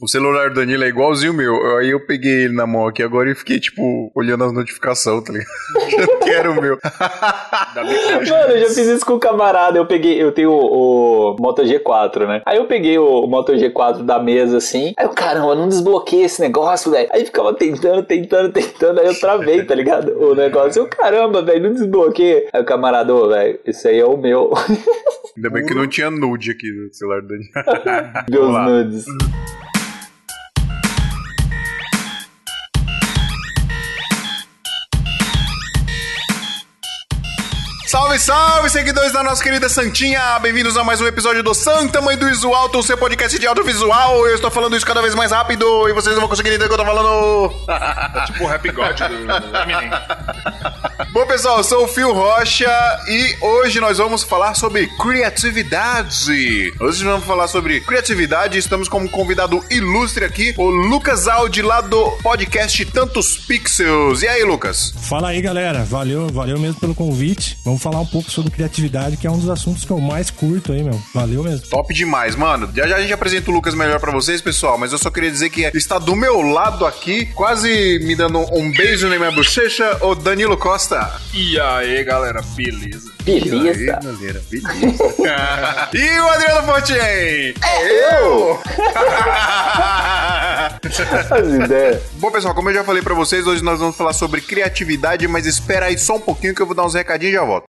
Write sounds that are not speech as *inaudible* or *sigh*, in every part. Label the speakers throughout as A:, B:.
A: O celular do Danilo é igualzinho o meu. Aí eu peguei ele na mão aqui agora e fiquei, tipo, olhando as notificações, tá ligado? *laughs* eu quero o meu.
B: Mano, eu já fiz isso com o camarada. Eu peguei, eu tenho o, o Moto G4, né? Aí eu peguei o, o Moto G4 da mesa assim. Aí eu, caramba, não desbloqueei esse negócio, velho. Aí ficava tentando, tentando, tentando. Aí eu travei, tá ligado? O negócio. Eu, caramba, velho, não desbloqueei. Aí o camarada, ô, velho, esse aí é o meu.
A: Ainda bem que não tinha nude aqui no celular do Danilo.
B: Meus nudes.
A: Salve, salve, seguidores da nossa querida Santinha! Bem-vindos a mais um episódio do Santa Mãe do Iso Alto, o seu podcast de audiovisual. Eu estou falando isso cada vez mais rápido e vocês não vão conseguir entender o que eu tô falando.
C: É tipo o Rap God do Eminem. *laughs*
A: Bom, pessoal, eu sou o Fio Rocha e hoje nós vamos falar sobre criatividade. Hoje vamos falar sobre criatividade. Estamos com um convidado ilustre aqui, o Lucas Aldi, lá do podcast Tantos Pixels. E aí, Lucas?
D: Fala aí, galera. Valeu, valeu mesmo pelo convite. Vamos falar um pouco sobre criatividade, que é um dos assuntos que eu mais curto aí, meu. Valeu mesmo.
A: Top demais, mano. Já já a gente apresenta o Lucas melhor pra vocês, pessoal, mas eu só queria dizer que está do meu lado aqui, quase me dando um beijo na minha bochecha, o Danilo Costa.
C: E aí, galera, beleza?
B: Beleza.
A: Aí, galera, beleza. *laughs* e o Adriano Fonten? É eu! *laughs*
B: As ideias.
A: Bom, pessoal, como eu já falei pra vocês, hoje nós vamos falar sobre criatividade, mas espera aí só um pouquinho que eu vou dar uns recadinhos e já volto.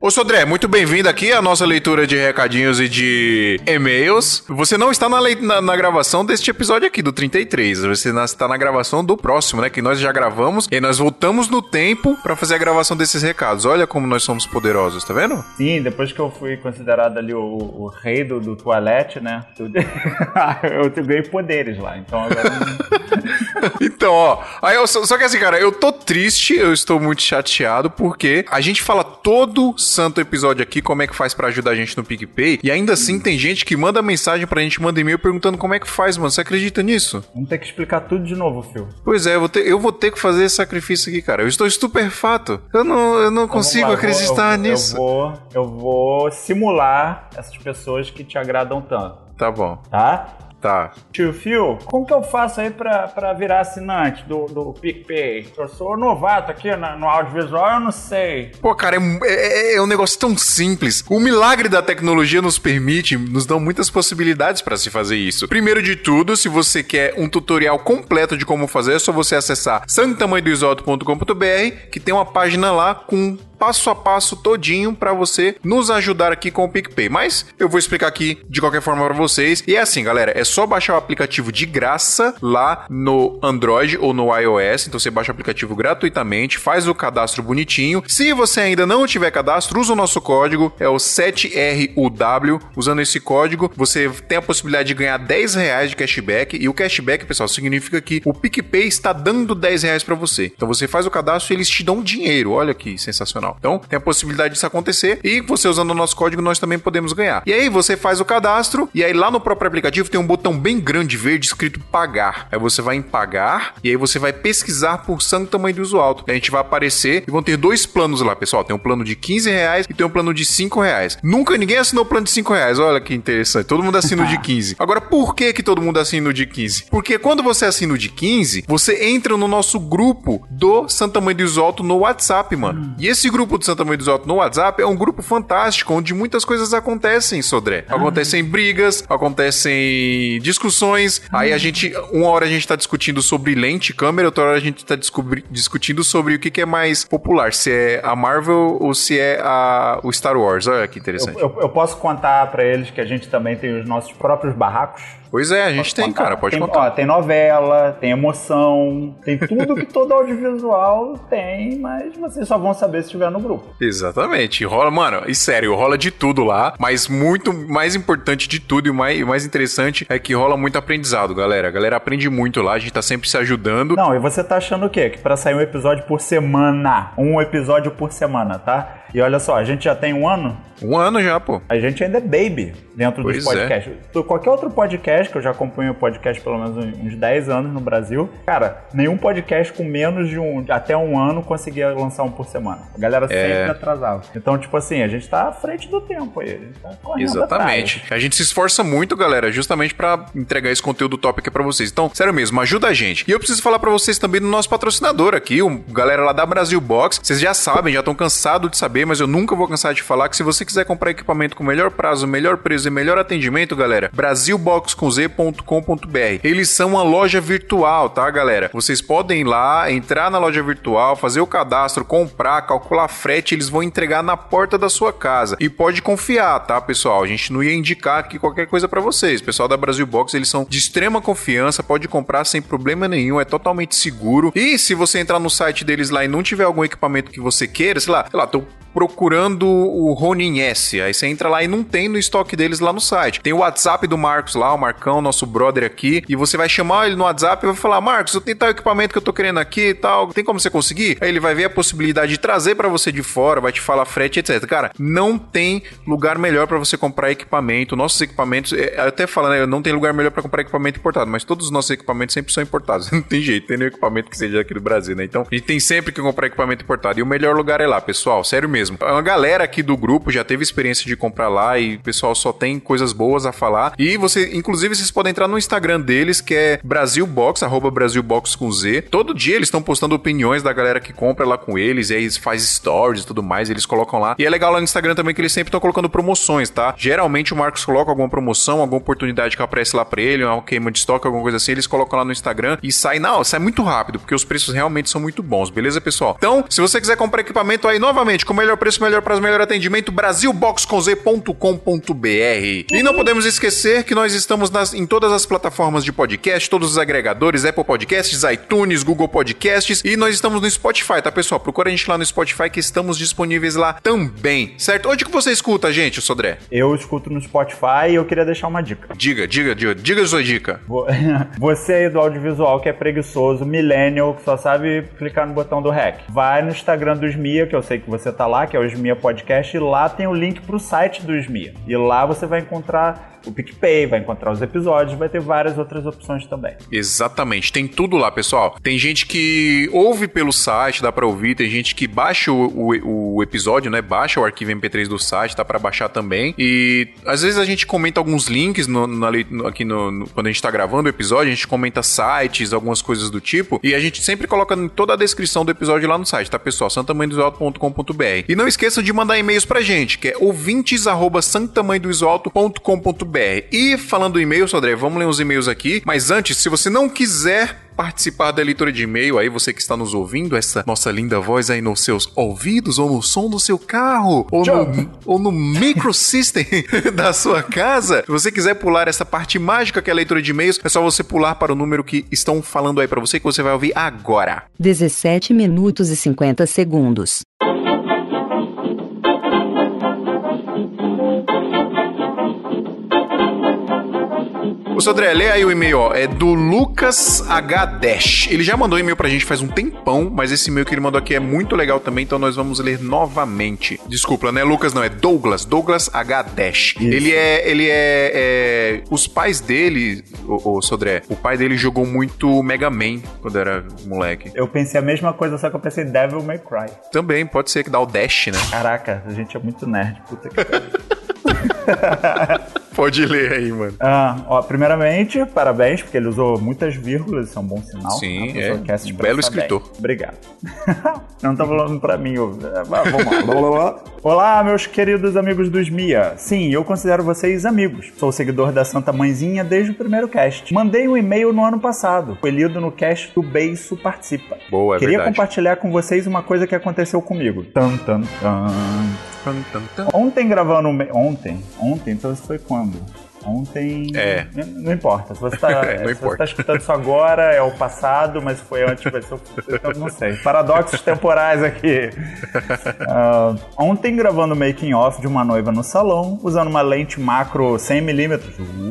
A: Ô Sodré, muito bem-vindo aqui à nossa leitura de recadinhos e de e-mails. Você não está na, na- na gravação deste episódio aqui, do 33. Você está na gravação do próximo, né? Que nós já gravamos e nós voltamos no tempo pra fazer a gravação desses recados. Olha como nós somos poderosos, tá vendo?
E: Sim, depois que eu fui considerado ali o, o rei do, do toalete, né? *laughs* eu ganhei poderes lá. Então agora. *laughs*
A: Então, ó, aí eu, só que assim, cara, eu tô triste, eu estou muito chateado porque a gente fala todo santo episódio aqui como é que faz pra ajudar a gente no PicPay e ainda assim tem gente que manda mensagem pra gente, manda e-mail perguntando como é que faz, mano. Você acredita nisso?
E: Vamos ter que explicar tudo de novo, Phil.
A: Pois é, eu vou ter, eu vou ter que fazer esse sacrifício aqui, cara. Eu estou estupefato. Eu não, eu não
E: Então,
A: consigo
E: lá, eu
A: acreditar
E: eu,
A: nisso.
E: Eu vou, eu vou simular essas pessoas que te agradam tanto,
A: Tá bom,
E: tá?
A: tá.
E: Tio Phil, como que eu faço aí pra, pra virar assinante do, do PicPay? Eu sou novato aqui na- no audiovisual, eu não sei.
A: Pô, cara, é, é- é um negócio tão simples. O milagre da tecnologia nos permite, nos dão muitas possibilidades para se fazer isso. Primeiro de tudo, se você quer um tutorial completo de como fazer, é só você acessar santamanhodoisoto.com.br, que tem uma página lá com passo a passo todinho para você nos ajudar aqui com o PicPay. Mas eu vou explicar aqui de qualquer forma para vocês. E é assim, galera, é só baixar o aplicativo de graça lá no Android ou no iOS. Então você baixa o aplicativo gratuitamente, faz o cadastro bonitinho. Se você ainda não tiver cadastro, usa o nosso código, é o 7RUW. Usando esse código, você tem a possibilidade de ganhar 10 reais de cashback. E o cashback, pessoal, significa que o PicPay está dando 10 reais para você. Então você faz o cadastro e eles te dão dinheiro. Olha que sensacional. Então tem a possibilidade disso acontecer. E você usando o nosso código, nós também podemos ganhar. E aí você faz o cadastro. E aí lá no próprio aplicativo tem um botão bem grande verde escrito pagar. Aí você vai em pagar. E aí você vai pesquisar por Santo Tamanho do Uso Alto. A gente vai aparecer e vão ter dois planos lá, pessoal. Tem um plano de 15 reais e tem um plano de 5 reais. Nunca ninguém assinou o plano de 5 reais. Olha que interessante. Todo mundo assina o de *laughs* 15. Agora, por que que todo mundo assina o de 15? Porque quando você assina o de 15, você entra no nosso grupo do Santa Mãe do Uso Alto no WhatsApp, mano. E esse grupo do Santa Mãe do Uso Alto no WhatsApp é um grupo fantástico, onde muitas coisas acontecem, Sodré. Acontecem brigas, acontecem discussões. Aí a gente, uma hora a gente tá discutindo sobre lente câmera, outra hora a gente tá discutindo sobre o que, que é mais popular, se é a Marvel ou se é a, o Star Wars. Olha que
E: Eu,
A: interessante.
E: eu- eu posso contar pra eles que a gente também tem os nossos próprios barracos?
A: Pois é, a gente
E: Posso
A: tem,
E: contar?
A: cara, pode
E: tem,
A: contar.
E: Ó, tem novela, tem emoção, tem tudo que todo audiovisual tem, mas vocês só vão saber se estiver no grupo.
A: Exatamente. Rola, mano, e sério, rola de tudo lá, mas muito mais importante de tudo e o mais, mais interessante é que rola muito aprendizado, galera. A galera aprende muito lá, a gente tá sempre se ajudando.
E: Não, e você tá achando o quê? Que pra sair um episódio por semana, um episódio por semana, tá? E olha só, a gente já tem um ano,
A: Um ano já, pô.
E: a gente ainda é baby dentro
A: Pois
E: dos podcasts. Tu- Qualquer outro podcast, que eu já acompanho o podcast pelo menos uns 10 anos no Brasil, cara, nenhum podcast com menos de um, até um ano conseguia lançar um por semana. A galera sempre atrasava. Então, tipo assim, a gente tá à frente do tempo aí. A gente tá correndo
A: Exatamente.
E: atrás.
A: A gente se esforça muito, galera, justamente pra entregar esse conteúdo top aqui pra vocês. Então, sério mesmo, ajuda a gente. E eu preciso falar pra vocês também do nosso patrocinador aqui, o galera lá da Brasil Box. Vocês já sabem, já estão cansados de saber, mas eu nunca vou cansar de falar que se você quiser comprar equipamento com melhor prazo, melhor preço e melhor atendimento, galera, brasilboxconz.com.br. Eles são uma loja virtual, tá, galera? Vocês podem ir lá, entrar na loja virtual, fazer o cadastro, comprar, calcular frete, eles vão entregar na porta da sua casa. E pode confiar, tá, pessoal? A gente não ia indicar aqui qualquer coisa pra vocês. O pessoal da Brasil Box, eles são de extrema confiança, pode comprar sem problema nenhum, é totalmente seguro. E se você entrar no site deles lá e não tiver algum equipamento que você queira, sei lá, sei lá, tô procurando o Ronin S. Aí você entra lá e não tem no estoque deles lá no site. Tem o WhatsApp do Marcos lá, o Marcão, nosso brother aqui, e você vai chamar ele no WhatsApp e vai falar: Marcos, eu tenho tal equipamento que eu tô querendo aqui e tal, tem como você conseguir? Aí ele vai ver a possibilidade de trazer pra você de fora, vai te falar frete, etc. Cara, não tem lugar melhor pra você comprar equipamento. Nossos equipamentos, é, até falando, né, não tem lugar melhor pra comprar equipamento importado, mas todos os nossos equipamentos sempre são importados. *laughs* Não tem jeito, tem nenhum equipamento que seja aqui do Brasil, né? Então a gente tem sempre que comprar equipamento importado. E o melhor lugar é lá, pessoal, sério mesmo. A galera aqui do grupo já teve experiência de comprar lá e o pessoal só tem coisas boas a falar. E você, inclusive, vocês podem entrar no Instagram deles, que é Brasilbox, arroba Brasilbox com Z. Todo dia eles estão postando opiniões da galera que compra lá com eles, e aí faz stories e tudo mais, eles colocam lá. E é legal lá no Instagram também que eles sempre estão colocando promoções, tá? Geralmente o Marcos coloca alguma promoção, alguma oportunidade que aparece lá pra ele, uma queima de estoque, alguma coisa assim, eles colocam lá no Instagram e sai, não, sai muito rápido, porque os preços realmente são muito bons, beleza, pessoal? Então, se você quiser comprar equipamento aí, novamente, com melhor preço, melhor prazo, melhor atendimento, brasilboxconz.com.br. E não podemos esquecer que nós estamos nas- em todas as plataformas de podcast, todos os agregadores, Apple Podcasts, iTunes, Google Podcasts, e nós estamos no Spotify, tá, pessoal? Procura a gente lá no Spotify que estamos disponíveis lá também, certo? Onde que você escuta a gente, Sodré?
E: Eu escuto no Spotify e eu queria deixar uma dica.
A: Diga, diga, diga, diga a sua dica.
E: Vo- *laughs* Você aí do audiovisual que é preguiçoso, millennial, que só sabe clicar no botão do REC. Vai no Instagram do Smia, que eu sei que você tá lá, que é o Smia Podcast, e lá tem o link pro site do Smia. E lá você vai encontrar o PicPay, vai encontrar os episódios, vai ter várias outras opções também.
A: Exatamente, tem tudo lá, pessoal. Tem gente que ouve pelo site, dá pra ouvir, tem gente que baixa o, o- o episódio, né? Baixa o arquivo MP3 do site, dá pra baixar também. E às vezes a gente comenta alguns links no- na no- aqui no, no- quando a gente tá gravando o episódio, a gente comenta sites, algumas coisas do tipo, e a gente sempre coloca em toda a descrição do episódio lá no site, tá, pessoal? santamanhodosalto.com.br. E não esqueçam de mandar e-mails pra gente, que é E falando em e-mail, Sodré, vamos ler uns e-mails aqui, mas antes, se você não quiser participar da leitura de e-mail, aí você que está nos ouvindo, essa nossa linda voz aí nos seus ouvidos, ou no som do seu carro, ou no, ou no microsystem *laughs* da sua casa, se você quiser pular essa parte mágica que é a leitura de e-mails, é só você pular para o número que estão falando aí para você, que você vai ouvir agora.
F: 17 minutos e 50 segundos.
A: Sodré, lê aí o e-mail, ó. É do Lucas H. Dash. Ele já mandou e-mail pra gente faz um tempão, mas esse e-mail que ele mandou aqui é muito legal também, então nós vamos ler novamente. Desculpa, não é Lucas, não, é Douglas. Douglas H. Dash. Ele é. Ele é, é, Os pais dele, o, o Sodré, o pai dele jogou muito Mega Man quando era moleque.
E: Eu pensei a mesma coisa, só que eu pensei Devil May Cry.
A: Também pode ser que dá o Dash, né?
E: Caraca, a gente é muito nerd, puta que pariu. *laughs* *laughs*
A: Pode ler aí, mano.
E: Ah, ó, primeiramente, parabéns, porque ele usou muitas vírgulas, isso é um bom sinal.
A: Sim,
E: pessoa
A: é.
E: quer se
A: Um belo escritor.
E: bem. Obrigado. *laughs* Não tá falando pra mim, eu- é, mas vamos lá. Olá, meus queridos amigos dos Mia. Sim, eu considero vocês amigos. Sou seguidor da Santa Mãezinha desde o primeiro cast. Mandei um e-mail no ano passado. Foi lido no cast do Beiço Participa.
A: Boa, é
E: Queria
A: verdade.
E: compartilhar com vocês uma coisa que aconteceu comigo. Tan, tan, tan. Ontem gravando. o me- Ontem? Ontem? Então isso foi quando? Ontem.
A: É.
E: Não importa. Se você tá, *laughs*
A: Não
E: você
A: importa.
E: tá escutando isso agora, é o passado, mas foi antes, vai ser o futuro. Então, não sei. Paradoxos temporais aqui. Ah, ontem, gravando o making off de uma noiva no salão, usando uma lente macro 100mm.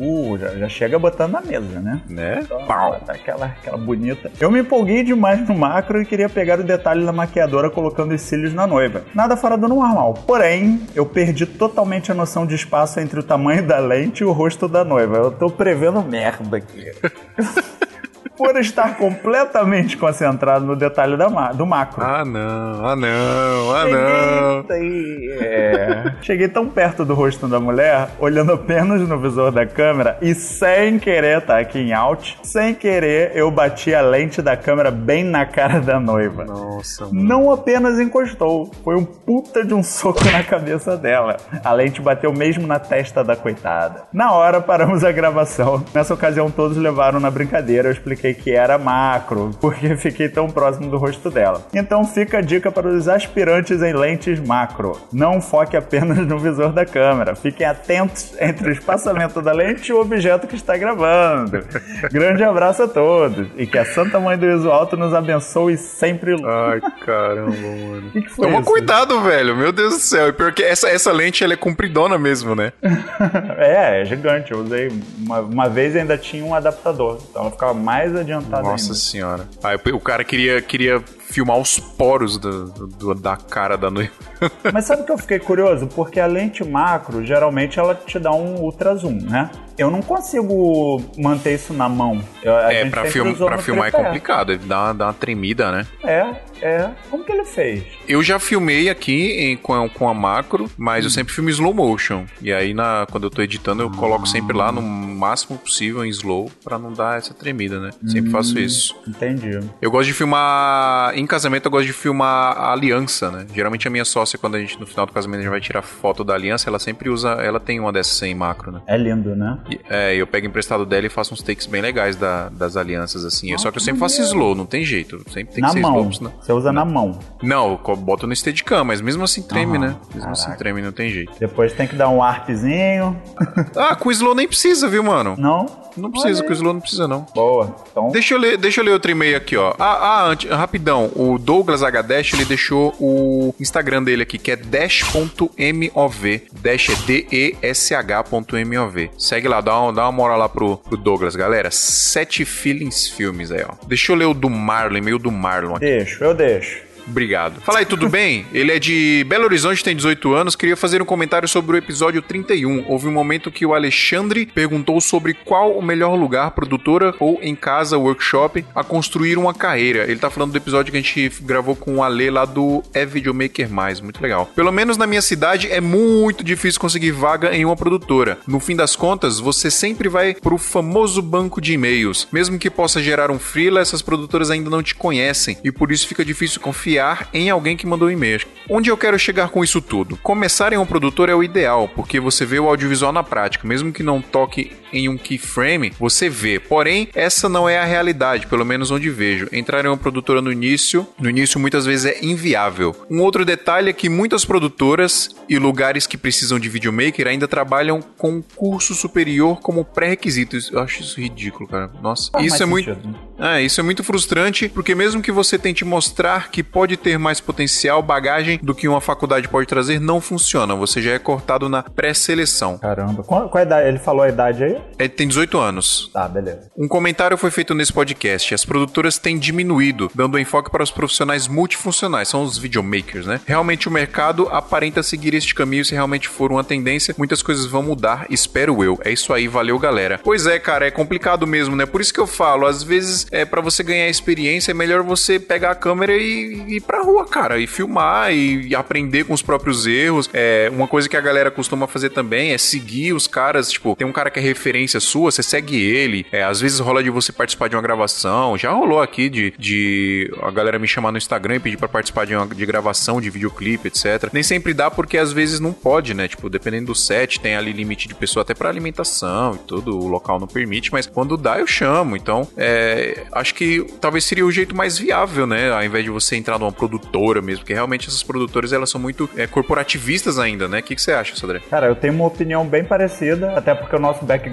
E: Uh, já, já chega botando na mesa, né?
A: Né?
E: Então,
A: Pau.
E: tá Aquela, aquela bonita. Eu me empolguei demais no macro e queria pegar o detalhe da maquiadora colocando os cílios na noiva. Nada fora do normal. Porém, eu perdi totalmente a noção de espaço entre o tamanho da lente e o rosto da noiva. Eu tô prevendo merda aqui. *laughs* Por estar completamente concentrado no detalhe ma- do macro.
A: Ah, não. Ah, não. Ah, não.
E: Cheguei, é, cheguei tão perto do rosto da mulher, olhando apenas no visor da câmera e sem querer, tá aqui em alt, sem querer eu bati a lente da câmera bem na cara da noiva.
A: Nossa, mano.
E: Não apenas encostou, foi um puta de um soco na cabeça dela. A lente bateu mesmo na testa da coitada. Na hora paramos a gravação. Nessa ocasião todos levaram na brincadeira, eu expliquei que era macro, *laughs* porque fiquei tão próximo do rosto dela. Então fica a dica para os aspirantes em lentes macro. Não foque apenas no visor da câmera. Fiquem atentos entre o espaçamento da lente e o objeto que está gravando. Grande abraço a todos e que a Santa Mãe do Iso Alto nos abençoe sempre.
A: Ai, *laughs* caramba, mano.
E: O que, que foi
A: Toma
E: isso?
A: cuidado, velho. Meu Deus do céu. E pior que essa, essa lente ela é compridona mesmo, né? *laughs*
E: É, é gigante. Eu usei uma, uma vez e ainda tinha um adaptador. Então ela ficava mais adiantada
A: Nossa
E: ainda.
A: senhora. Aí o cara queria, queria filmar os poros do- do- da cara da noiva. *laughs*
E: Mas sabe o que eu fiquei curioso? Porque a lente macro, geralmente, ela te dá um ultra zoom, né? Eu não consigo manter isso na mão. Eu,
A: É, pra, film, pra filmar é
E: tripé.
A: complicado. Dá uma, dá uma tremida, né?
E: É, é. Como que ele fez?
A: Eu já filmei aqui em- com, a, com a macro, mas eu sempre filmo slow motion. E aí, na, quando eu tô editando, eu coloco sempre lá no máximo possível em slow pra não dar essa tremida, né? Sempre faço isso.
E: Entendi.
A: Eu gosto de filmar. Em casamento, eu gosto de filmar a aliança, né? Geralmente a minha sócia, quando a gente no final do casamento gente vai tirar foto da aliança, ela sempre usa. Ela tem uma dessas em macro, né?
E: É lindo, né?
A: E, é, eu pego emprestado dela e faço uns takes bem legais da- das alianças, assim. Só que eu sempre faço slow, não tem jeito. Sempre tem
E: na
A: que ser
E: mão.
A: slow, senão-
E: Você usa na mão.
A: Não, eu boto no Steadicam, mas mesmo assim treme, né? Mesmo assim
E: Caraca.
A: treme, não tem jeito.
E: Depois tem que dar um arpzinho.
A: Ah, com slow nem precisa, viu, mano?
E: Não?
A: Não precisa,
E: Olha
A: com slow não precisa, não.
E: Boa. Então,
A: Deixa eu ler, deixa eu ler outro e-mail aqui, ó. Ah, ah antes- rapidão. O Douglas H ele deixou o Instagram dele aqui, que é dash.mov. Dash é D-E-S-H.mov. Segue lá, dá uma, dá uma moral lá pro, pro Douglas, galera. Sete Feelings Filmes aí, ó. Deixa eu ler o do Marlon, e-mail do Marlon aqui.
E: deixo, eu deixo.
A: Obrigado. Fala aí, tudo bem? Ele é de Belo Horizonte, tem 18 anos. Queria fazer um comentário sobre o episódio 31. Houve um momento que o Alexandre perguntou sobre qual o melhor lugar, produtora ou em casa, workshop, a construir uma carreira. Ele tá falando do episódio que a gente gravou com o Ale lá do É Videomaker Mais. Muito legal. Pelo menos na minha cidade é muito difícil conseguir vaga em uma produtora. No fim das contas, você sempre vai pro famoso banco de e-mails. Mesmo que possa gerar um freela, essas produtoras ainda não te conhecem e por isso fica difícil confiar em alguém que mandou e-mail. Onde eu quero chegar com isso tudo? Começar em um produtor é o ideal, porque você vê o audiovisual na prática. Mesmo que não toque em um keyframe, você vê. Porém, essa não é a realidade, pelo menos onde vejo. Entrar em uma produtora no início, no início muitas vezes é inviável. Um outro detalhe é que muitas produtoras e lugares que precisam de videomaker ainda trabalham com curso superior como pré-requisito. Eu acho isso ridículo, cara. Nossa,
E: Faz
A: isso é muito
E: sentido.
A: é, isso é muito frustrante, porque mesmo que você tente mostrar que pode ter mais potencial, bagagem do que uma faculdade pode trazer, não funciona. Você já é cortado na pré-seleção.
E: Caramba. Qual, qual a idade? Ele falou a idade aí?
A: Ele tem 18 anos.
E: Tá, beleza.
A: Um comentário foi feito nesse podcast. As produtoras têm diminuído, dando enfoque para os profissionais multifuncionais, são os videomakers, né? Realmente o mercado aparenta seguir este caminho se realmente for uma tendência. Muitas coisas vão mudar, espero eu. É isso aí, valeu, galera. Pois é, cara, é complicado mesmo, né? Por isso que eu falo, às vezes, é para você ganhar experiência, é melhor você pegar a câmera e ir pra rua, cara, e filmar e, e aprender com os próprios erros. É, uma coisa que a galera costuma fazer também é seguir os caras, tipo, tem um cara que é referência sua, você segue ele. É, às vezes rola de você participar de uma gravação. Já rolou aqui de, de a galera me chamar no Instagram e pedir pra participar de uma de gravação, de videoclipe, etc. Nem sempre dá porque às vezes não pode, né? Tipo, dependendo do set, tem ali limite de pessoa até pra alimentação e tudo, o local não permite, mas quando dá eu chamo. Então, é, acho que talvez seria o jeito mais viável, né? Ao invés de você entrar numa produtora mesmo, porque realmente essas produtoras elas são muito é, corporativistas ainda, né? O que, que você acha, Sodré?
E: Cara, eu tenho uma opinião bem parecida, até porque o nosso background,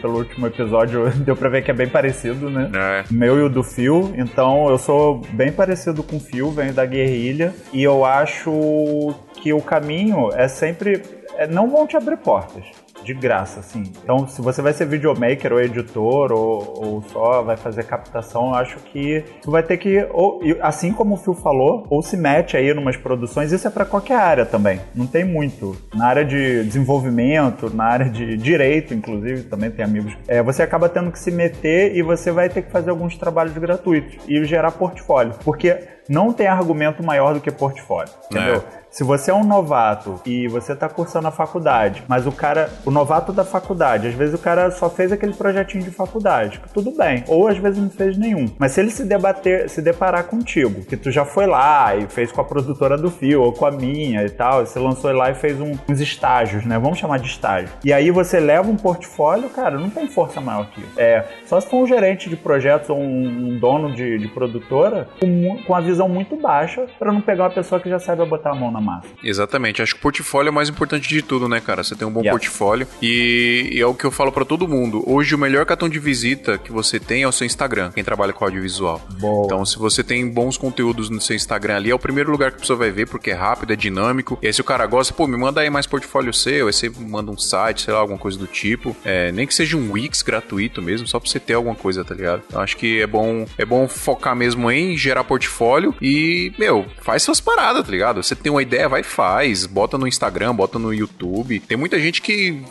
E: pelo último episódio, *laughs* deu pra ver que é bem parecido, né?
A: É.
E: Meu e o do Phil. Então eu sou bem parecido com o Phil, venho da guerrilha. E eu acho que o caminho é sempre. É, não vão te abrir portas. De graça, assim. Então, se você vai ser videomaker ou editor ou, ou só vai fazer captação, eu acho que tu vai ter que, ou, assim como o Phil falou, ou se mete aí numas produções, isso é pra qualquer área também. Não tem muito. Na área de desenvolvimento, na área de direito, inclusive, também tem amigos. É, você acaba tendo que se meter e você vai ter que fazer alguns trabalhos gratuitos e gerar portfólio. Porque não tem argumento maior do que portfólio, entendeu? Se você é um novato e você tá cursando a faculdade, mas o cara, o novato da faculdade, às vezes o cara só fez aquele projetinho de faculdade, tudo bem, ou às vezes não fez nenhum. Mas se ele se debater, se deparar contigo, que tu já foi lá e fez com a produtora do Fio ou com a minha e tal, e você lançou lá e fez um- uns estágios, né? Vamos chamar de estágio. E aí você leva um portfólio, cara, não tem força maior que isso. É, só se for um gerente de projetos ou um, um dono de, de produtora com, com a visão muito baixa pra não pegar uma pessoa que já saiba botar a mão na massa.
A: Exatamente, acho que o portfólio é o mais importante de tudo, né, cara? Você tem um bom
E: Yeah.
A: portfólio e, e é o que eu falo pra todo mundo. Hoje o melhor cartão de visita que você tem é o seu Instagram, quem trabalha com audiovisual.
E: Boa.
A: Então, se você tem bons conteúdos no seu Instagram ali, é o primeiro lugar que a pessoa vai ver, porque é rápido, é dinâmico. E aí, se o cara gosta, pô, me manda aí mais portfólio seu, aí você manda um site, sei lá, alguma coisa do tipo. É, nem que seja um Wix gratuito mesmo, só pra você ter alguma coisa, tá ligado? Então, acho que é bom, é bom focar mesmo em gerar portfólio e, meu, faz suas paradas, tá ligado? Você tem uma ideia, vai e faz. Bota no Instagram, bota no YouTube. Tem muita gente que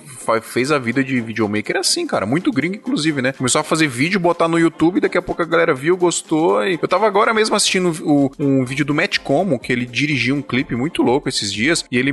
A: fez a vida de videomaker assim, cara. Muito gringo, inclusive, né? Começou a fazer vídeo, botar no YouTube, daqui a pouco a galera viu, gostou. E eu tava agora mesmo assistindo o- um vídeo do Matt Como, que ele dirigiu um clipe muito louco esses dias. E ele,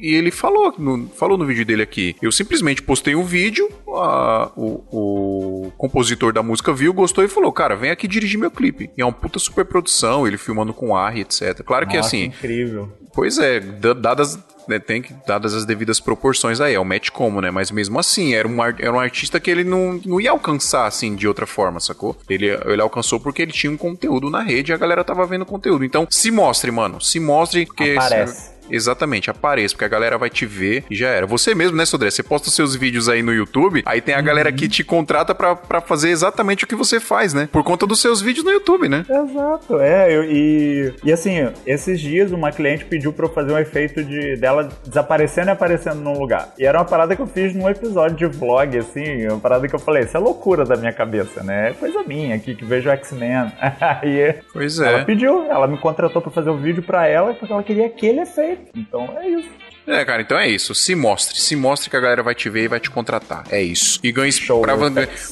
A: e ele falou, no, falou no vídeo dele aqui. Eu simplesmente postei um vídeo, a- o, o compositor da música viu, gostou e falou: Cara, vem aqui dirigir meu clipe. E é uma puta super produção, ele filmando com ar e etc. Claro que
E: Nossa,
A: assim.
E: incrível.
A: Pois é, da- dadas, né, tem que, dadas as devidas proporções aí, é o Matt Como, né? Mas mesmo assim, era um, era um artista que ele não, não ia alcançar, assim, de outra forma, sacou? Ele, ele alcançou porque ele tinha um conteúdo na rede e a galera tava vendo conteúdo. Então, se mostre, mano. Se mostre, porque...
E: Aparece.
A: Exatamente, apareça, porque a galera vai te ver e já era. Você mesmo, né, Sodré? Você posta os seus vídeos aí no YouTube, aí tem a galera que te contrata pra, pra fazer exatamente o que você faz, né? Por conta dos seus vídeos no YouTube, né?
E: Exato, é, eu- e, e assim, esses dias uma cliente pediu pra eu fazer um efeito de dela desaparecendo e aparecendo num lugar. E era uma parada que eu fiz num episódio de vlog, assim, uma parada que eu falei, isso é loucura da minha cabeça, né? É coisa minha aqui que vejo X-Men. *laughs* Aí
A: Pois
E: ela
A: é.
E: pediu, ela me contratou pra fazer o vídeo pra ela porque ela queria aquele efeito. Então é isso.
A: É, cara, então é isso. Se mostre. Se mostre que a galera vai te ver e vai te contratar. É isso. E
E: Show,
A: pra,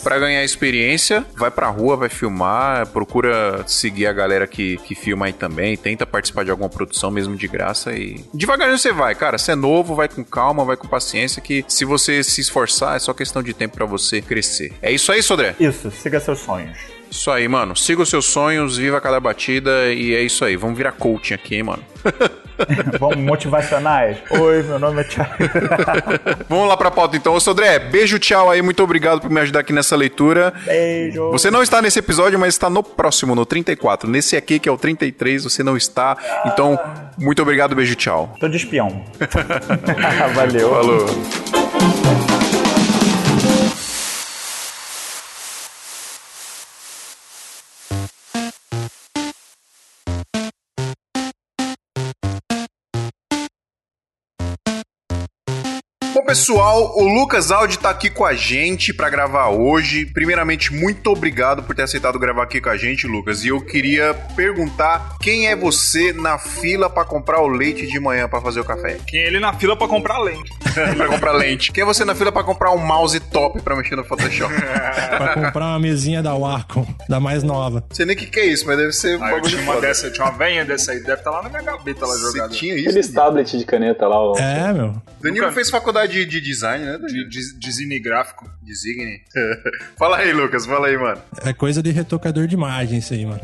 A: pra ganhar experiência, vai pra rua, vai filmar, procura seguir a galera que, que filma aí também, tenta participar de alguma produção mesmo de graça e devagarinho você vai, cara. Você é novo, vai com calma, vai com paciência que se você se esforçar é só questão de tempo pra você crescer. É isso aí, Sodré?
E: Isso, siga seus sonhos.
A: Isso aí, mano. Siga os seus sonhos, viva cada batida e é isso aí. Vamos virar coaching aqui, hein, mano. *laughs*
E: Vamos motivacionais? Oi, meu nome é Thiago. *laughs*
A: Vamos lá pra pauta então. Ô, Sodré, beijo, tchau aí. Muito obrigado por me ajudar aqui nessa leitura.
E: Beijo.
A: Você não está nesse episódio, mas está no próximo, no 34. Nesse aqui, que é o 33, você não está. Então, muito obrigado, beijo, tchau.
E: Tô de espião. *laughs* Valeu.
A: Falou. Pessoal, o Lucas Aldi tá aqui com a gente pra gravar hoje. Primeiramente, muito obrigado por ter aceitado gravar aqui com a gente, Lucas. E eu queria perguntar quem é você na fila pra comprar o leite de manhã pra fazer o café?
C: Quem é ele na fila pra comprar lente. *laughs*
A: pra comprar lente. Quem é você na fila pra comprar um mouse top pra mexer no Photoshop? *laughs*
D: Pra comprar uma mesinha da Wacom, da mais nova.
A: Não sei nem o que, que é isso, mas deve ser um
C: Ah, eu tinha uma
A: foda.
C: dessa, eu tinha uma venha dessa aí, deve estar lá na minha gaveta lá
A: Você
C: jogada.
A: tinha isso?
B: Aqueles tablet de caneta lá, ó.
D: É, meu.
A: Danilo fez faculdade de, de design, né?
C: De, de, design gráfico.
A: Designe. *laughs* fala aí, Lucas, fala aí, mano.
D: É coisa de retocador de imagem isso aí, mano.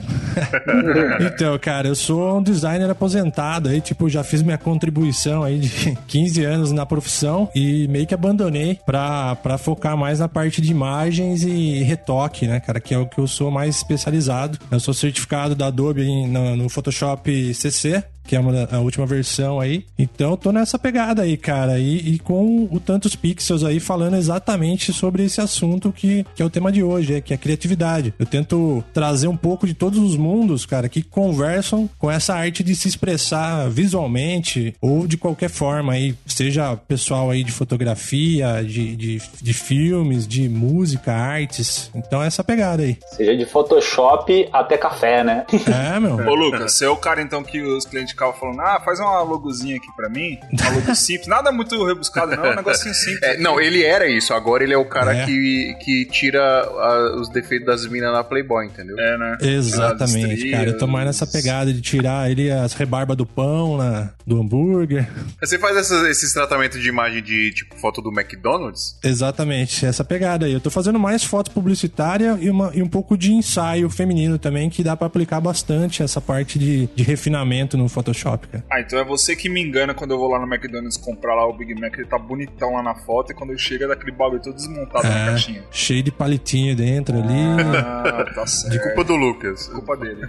D: então, cara, eu sou um designer aposentado aí, tipo, já fiz minha contribuição aí de 15 anos na profissão e meio que abandonei pra, pra focar mais na parte de imagens e retoque, né, cara, que é o que eu sou mais especializado. Eu sou certificado da Adobe no, no Photoshop CC, que é uma, a última versão aí. Então eu tô nessa pegada aí, cara. E, e, com o Tantos Pixels aí falando exatamente sobre esse assunto que, que é o tema de hoje, é, que é criatividade. Eu tento trazer um pouco de todos os mundos, cara, que conversam com essa arte de se expressar visualmente ou de qualquer forma aí, seja pessoal aí de fotografia, de, de, de filmes, de música, artes. Então é essa pegada aí.
B: Seja de Photoshop até café, né?
D: É, meu.
C: Ô, Lucas, você é o cara então que os clientes ficava falando, ah, faz uma logozinha aqui pra mim, uma logo *laughs* simples, nada muito rebuscado não, é um negocinho *laughs* simples.
A: É, não, ele era isso, agora ele é o cara é. Que, que tira a, os defeitos das minas na Playboy, entendeu?
C: É, né?
D: Exatamente, estrias, cara, eu tô mais nessa pegada de tirar ele as rebarbas do pão, na, do hambúrguer.
A: Você faz essas, esses tratamentos de imagem de, tipo, foto do McDonald's?
D: Exatamente, essa pegada aí. Eu tô fazendo mais foto publicitária e, uma, e um pouco de ensaio feminino também, que dá para aplicar bastante essa parte de, de refinamento no Photoshop, cara.
C: Ah, então é você que me engana quando eu vou lá no McDonald's comprar lá o Big Mac, ele tá bonitão lá na foto e quando eu chego é daquele bagulho todo desmontado é, na caixinha.
D: Cheio de palitinho dentro ali.
C: Ah, tá certo.
A: De culpa do Lucas.
C: Culpa dele.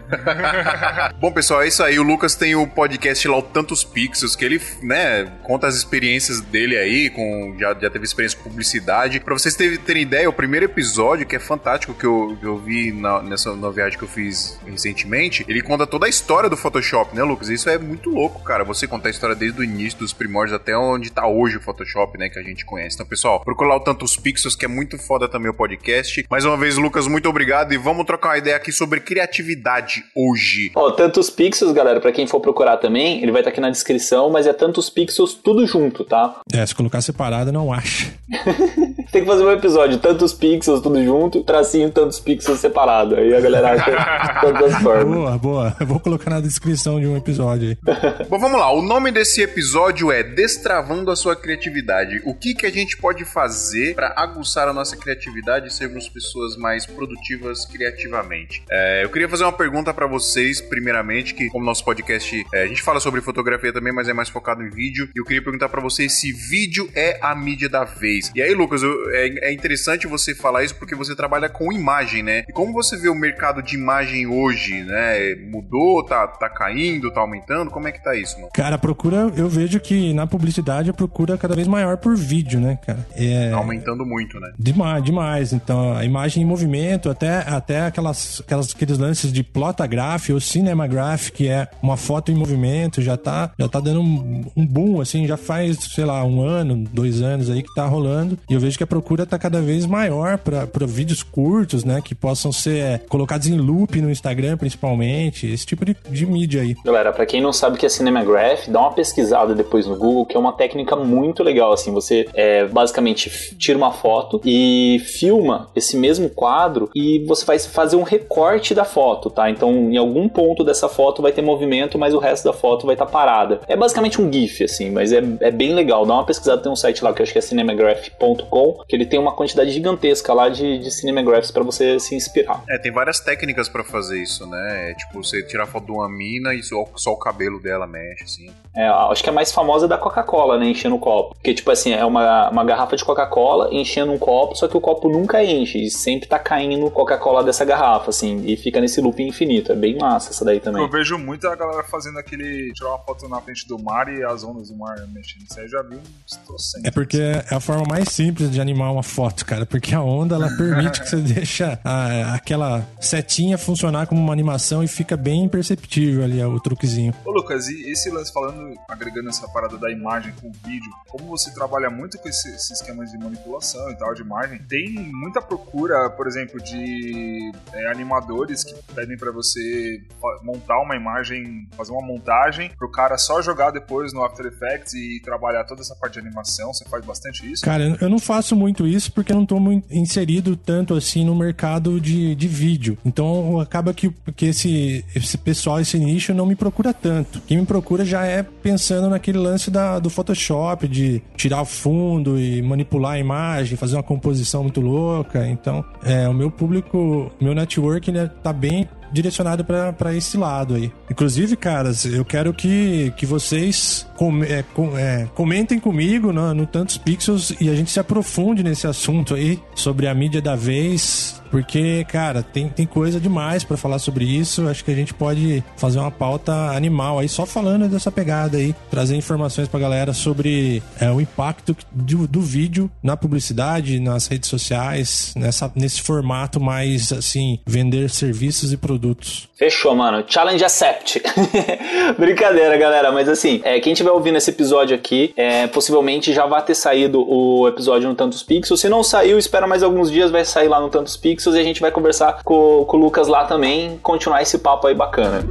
C: *laughs*
A: Bom, pessoal, é isso aí. O Lucas tem o podcast lá, o Tantos Pixels, que ele, né, conta as experiências dele aí, com já, já teve experiência com publicidade. Pra vocês terem, terem ideia, o primeiro episódio, que é fantástico, que eu, que eu vi na, nessa na viagem que eu fiz recentemente, ele conta toda a história do Photoshop, né, Lucas? Isso é muito louco, cara. Você contar a história desde o início, dos primórdios até onde tá hoje o Photoshop, né? Que a gente conhece. Então, pessoal, procura lá o Tantos Pixels, que é muito foda também o podcast. Mais uma vez, Lucas, muito obrigado e vamos trocar uma ideia aqui sobre criatividade hoje.
B: Ó, oh, Tantos Pixels, galera, para quem for procurar também, ele vai estar tá aqui na descrição, mas é Tantos Pixels tudo junto, tá?
D: É, se colocar separado, não acha. *laughs*
B: Tem que fazer um episódio, tantos pixels tudo junto, tracinho, tantos pixels separado. Aí a galera acha *laughs* formas.
D: Boa, boa. Eu vou colocar na descrição de um episódio aí. *laughs*
A: Bom, vamos lá. O nome desse episódio é Destravando a Sua Criatividade. O que, que a gente pode fazer para aguçar a nossa criatividade e sermos pessoas mais produtivas criativamente? É, eu queria fazer uma pergunta para vocês, primeiramente, que como nosso podcast, é, a gente fala sobre fotografia também, mas é mais focado em vídeo. E eu queria perguntar para vocês se vídeo é a mídia da vez. E aí, Lucas, eu, é, é interessante você falar isso porque você trabalha com imagem, né? E como você vê o mercado de imagem hoje, né? Mudou, tá, tá caindo, tá aumentando? Como é que tá isso, mano?
D: Cara, a procura, eu vejo que na publicidade a procura é cada vez maior por vídeo, né, cara?
A: É... Tá aumentando muito, né?
D: Demais, demais. Então, a imagem em movimento, até, até aquelas, aquelas, aqueles lances de plotograph ou cinemagraph, que é uma foto em movimento, já tá, já tá dando um, um boom, assim, já faz, sei lá, um ano, dois anos aí que tá rolando. E eu vejo que a procura tá cada vez maior para vídeos curtos, né? Que possam ser é, colocados em loop no Instagram, principalmente. Esse tipo de, de mídia aí.
B: Galera, para quem não sabe o que é Cinemagraph, dá uma pesquisada depois no Google, que é uma técnica muito legal. Assim, você é, basicamente tira uma foto e filma esse mesmo quadro e você vai fazer um recorte da foto, tá? Então, em algum ponto dessa foto vai ter movimento, mas o resto da foto vai estar tá parada. É basicamente um GIF, assim, mas é, é bem legal. Dá uma pesquisada, tem um site lá que eu acho que é cinemagraph.com, que ele tem uma quantidade gigantesca lá de, de cinemagraphs para você se inspirar.
A: É, tem várias técnicas para fazer isso, né? É, tipo, você tirar foto de uma mina e só, só o cabelo dela mexe, assim.
B: É, acho que a mais famosa é da Coca-Cola, né? Enchendo o copo. Porque, tipo assim, é uma, uma garrafa de Coca-Cola enchendo um copo, só que o copo nunca enche. E sempre tá caindo Coca-Cola dessa garrafa, assim. E fica nesse loop infinito. É bem massa essa daí também.
C: Eu vejo muito a galera fazendo aquele. tirar uma foto na frente do mar e as ondas do mar mexendo. Isso aí eu já vi uns
D: É porque é a forma mais simples de animar uma foto, cara. Porque a onda, ela *laughs* permite que você deixa a, aquela setinha funcionar como uma animação e fica bem imperceptível ali o truquezinho.
C: Ô, Lucas, e esse lance falando agregando essa parada da imagem com o vídeo, como você trabalha muito com esses esquemas de manipulação e tal, de imagem, tem muita procura, por exemplo, de é, animadores que pedem para você montar uma imagem, fazer uma montagem, pro cara só jogar depois no After Effects e trabalhar toda essa parte de animação. Você faz bastante isso?
D: Cara, eu não faço muito isso porque eu não tô muito inserido tanto assim no mercado de, de vídeo. Então acaba que, que esse, esse pessoal, esse nicho, não me procura tanto. Quem me procura já é pensando naquele lance da, do Photoshop, de tirar o fundo e manipular a imagem, fazer uma composição muito louca. Então, é, o meu público, meu network, ele tá bem direcionado para esse lado aí. Inclusive, caras, eu quero que, que vocês com, é, com, é, comentem comigo no, no Tantos Pixels e a gente se aprofunde nesse assunto aí sobre a mídia da vez, porque, cara, tem, tem coisa demais para falar sobre isso. Acho que a gente pode fazer uma pauta animal aí, só falando dessa pegada aí, trazer informações pra galera sobre é, o impacto do, do vídeo na publicidade, nas redes sociais, nessa, nesse formato mais assim, vender serviços e produtos.
B: Fechou, mano. Challenge accept. *laughs* Brincadeira, galera. Mas assim, é, quem estiver ouvindo esse episódio aqui, é, possivelmente já vai ter saído o episódio no Tantos Pixels. Se não saiu, espera mais alguns dias, vai sair lá no Tantos Pixels e a gente vai conversar com, com o Lucas lá também, continuar esse papo aí bacana.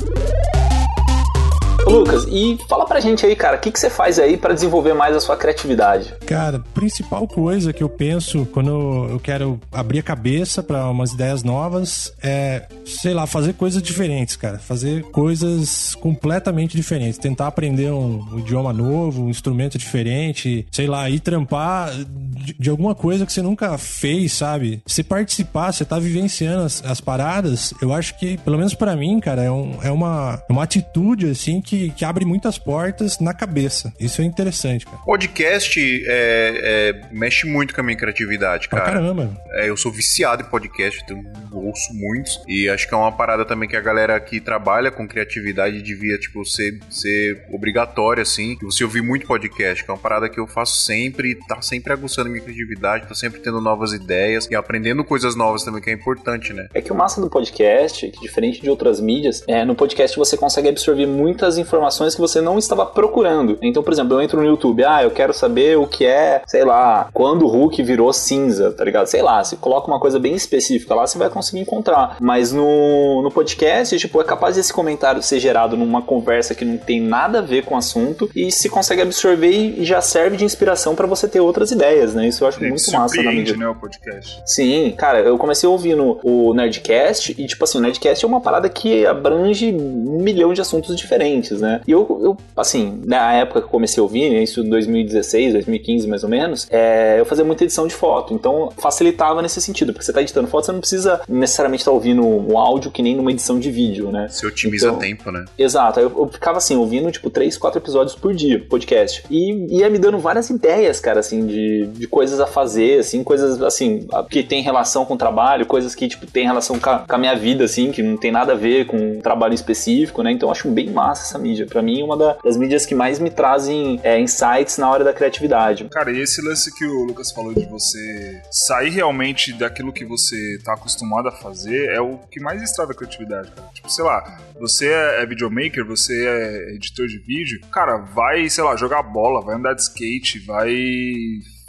B: Lucas, e fala pra gente aí, cara, o que, que você faz aí para desenvolver mais a sua criatividade?
D: Cara, principal coisa que eu penso quando eu quero abrir a cabeça para umas ideias novas é, sei lá, fazer coisas diferentes, cara. Fazer coisas completamente diferentes. Tentar aprender um, idioma novo, um instrumento diferente, sei lá, ir trampar de, de, alguma coisa que você nunca fez, sabe? Você participar, você tá vivenciando as, as paradas, eu acho que, pelo menos para mim, cara, é, um, é uma, uma atitude, assim, que que, que abre muitas portas na cabeça. Isso é interessante, cara.
A: Podcast é, é, mexe muito com a minha criatividade, cara.
D: Pra caramba.
A: É, eu sou viciado em podcast, então ouço muitos. E acho que é uma parada também que a galera que trabalha com criatividade devia, tipo, ser, ser obrigatória, assim. Você ouvir muito podcast, que é uma parada que eu faço sempre, tá sempre aguçando minha criatividade, tá sempre tendo novas ideias e aprendendo coisas novas também, que é importante, né?
B: É que o massa do podcast, que diferente de outras mídias, é, no podcast você consegue absorver muitas informações que você não estava procurando. Então, por exemplo, eu entro no YouTube, ah, eu quero saber o que é, sei lá, quando o Hulk virou cinza, tá ligado? Sei lá, você coloca uma coisa bem específica lá, você vai conseguir encontrar. Mas no, no podcast, tipo, é capaz desse comentário ser gerado numa conversa que não tem nada a ver com o assunto e se consegue absorver e já serve de inspiração para você ter outras ideias, né? Isso eu acho é, muito massa na mídia.
C: né, o podcast.
B: Sim, cara, eu comecei ouvindo o Nerdcast e, tipo assim, o Nerdcast é uma parada que abrange um milhão de assuntos diferentes né? E eu, eu, assim, na época que eu comecei a ouvir, né, isso em 2016, 2015 mais ou menos, é, eu fazia muita edição de foto, então facilitava nesse sentido, porque você tá editando foto, você não precisa necessariamente estar tá ouvindo um áudio que nem numa edição de vídeo, né?
A: Você otimiza então, tempo, né?
B: Exato, eu, eu, ficava assim, ouvindo tipo 3, 4 episódios por dia, podcast, e ia me dando várias ideias, cara, assim, de, de coisas a fazer, assim, coisas, assim, que tem relação com o trabalho, coisas que, tipo, tem relação com a, com a minha vida, assim, que não tem nada a ver com um trabalho específico, né? Então eu acho bem massa essa mídia. Para mim, uma das mídias que mais me trazem é, insights na hora da criatividade.
C: Cara, e esse lance que o Lucas falou de você sair realmente daquilo que você tá acostumado a fazer é o que mais estraga a criatividade, cara. Tipo, sei lá, você é, é videomaker, você é editor de vídeo, cara, vai, sei lá, jogar bola, vai andar de skate, vai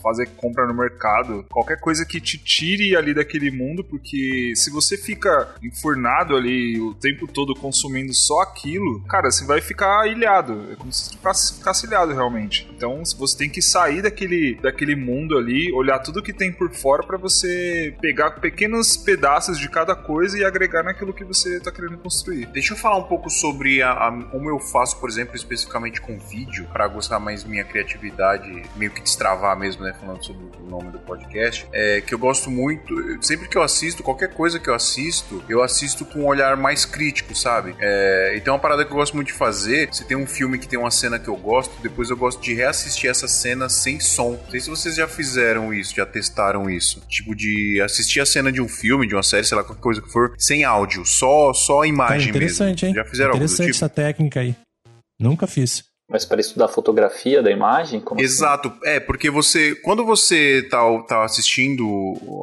C: fazer compra no mercado, qualquer coisa que te tire ali daquele mundo, porque se você fica enfurnado ali o tempo todo consumindo só aquilo, cara, você vai ficar ilhado. É como se ficasse, ficasse ilhado realmente. Então você tem que sair daquele, daquele mundo ali, olhar tudo que tem por fora para você pegar pequenos pedaços de cada coisa e agregar naquilo que você tá querendo construir.
A: Deixa eu falar um pouco sobre a, a, como eu faço, por exemplo, especificamente com vídeo, para gostar mais minha criatividade, meio que destravar mesmo, né? Falando sobre o nome do podcast, é que eu gosto muito, sempre que eu assisto, qualquer coisa que eu assisto, eu assisto com um olhar mais crítico, sabe? É, então é uma parada que eu gosto muito de fazer. Se tem um filme que tem uma cena que eu gosto, depois eu gosto de reassistir essa cena sem som. Não sei se vocês já fizeram isso, já testaram isso. Tipo, de assistir a cena de um filme, de uma série, sei lá, qualquer coisa que for, sem áudio, só, só imagem
D: interessante,
A: mesmo.
D: Hein? Já fizeram Interessante essa técnica aí. Nunca fiz.
B: Mas para estudar fotografia da imagem? Como assim?
A: Exato. É, porque você. Quando você tá, tá assistindo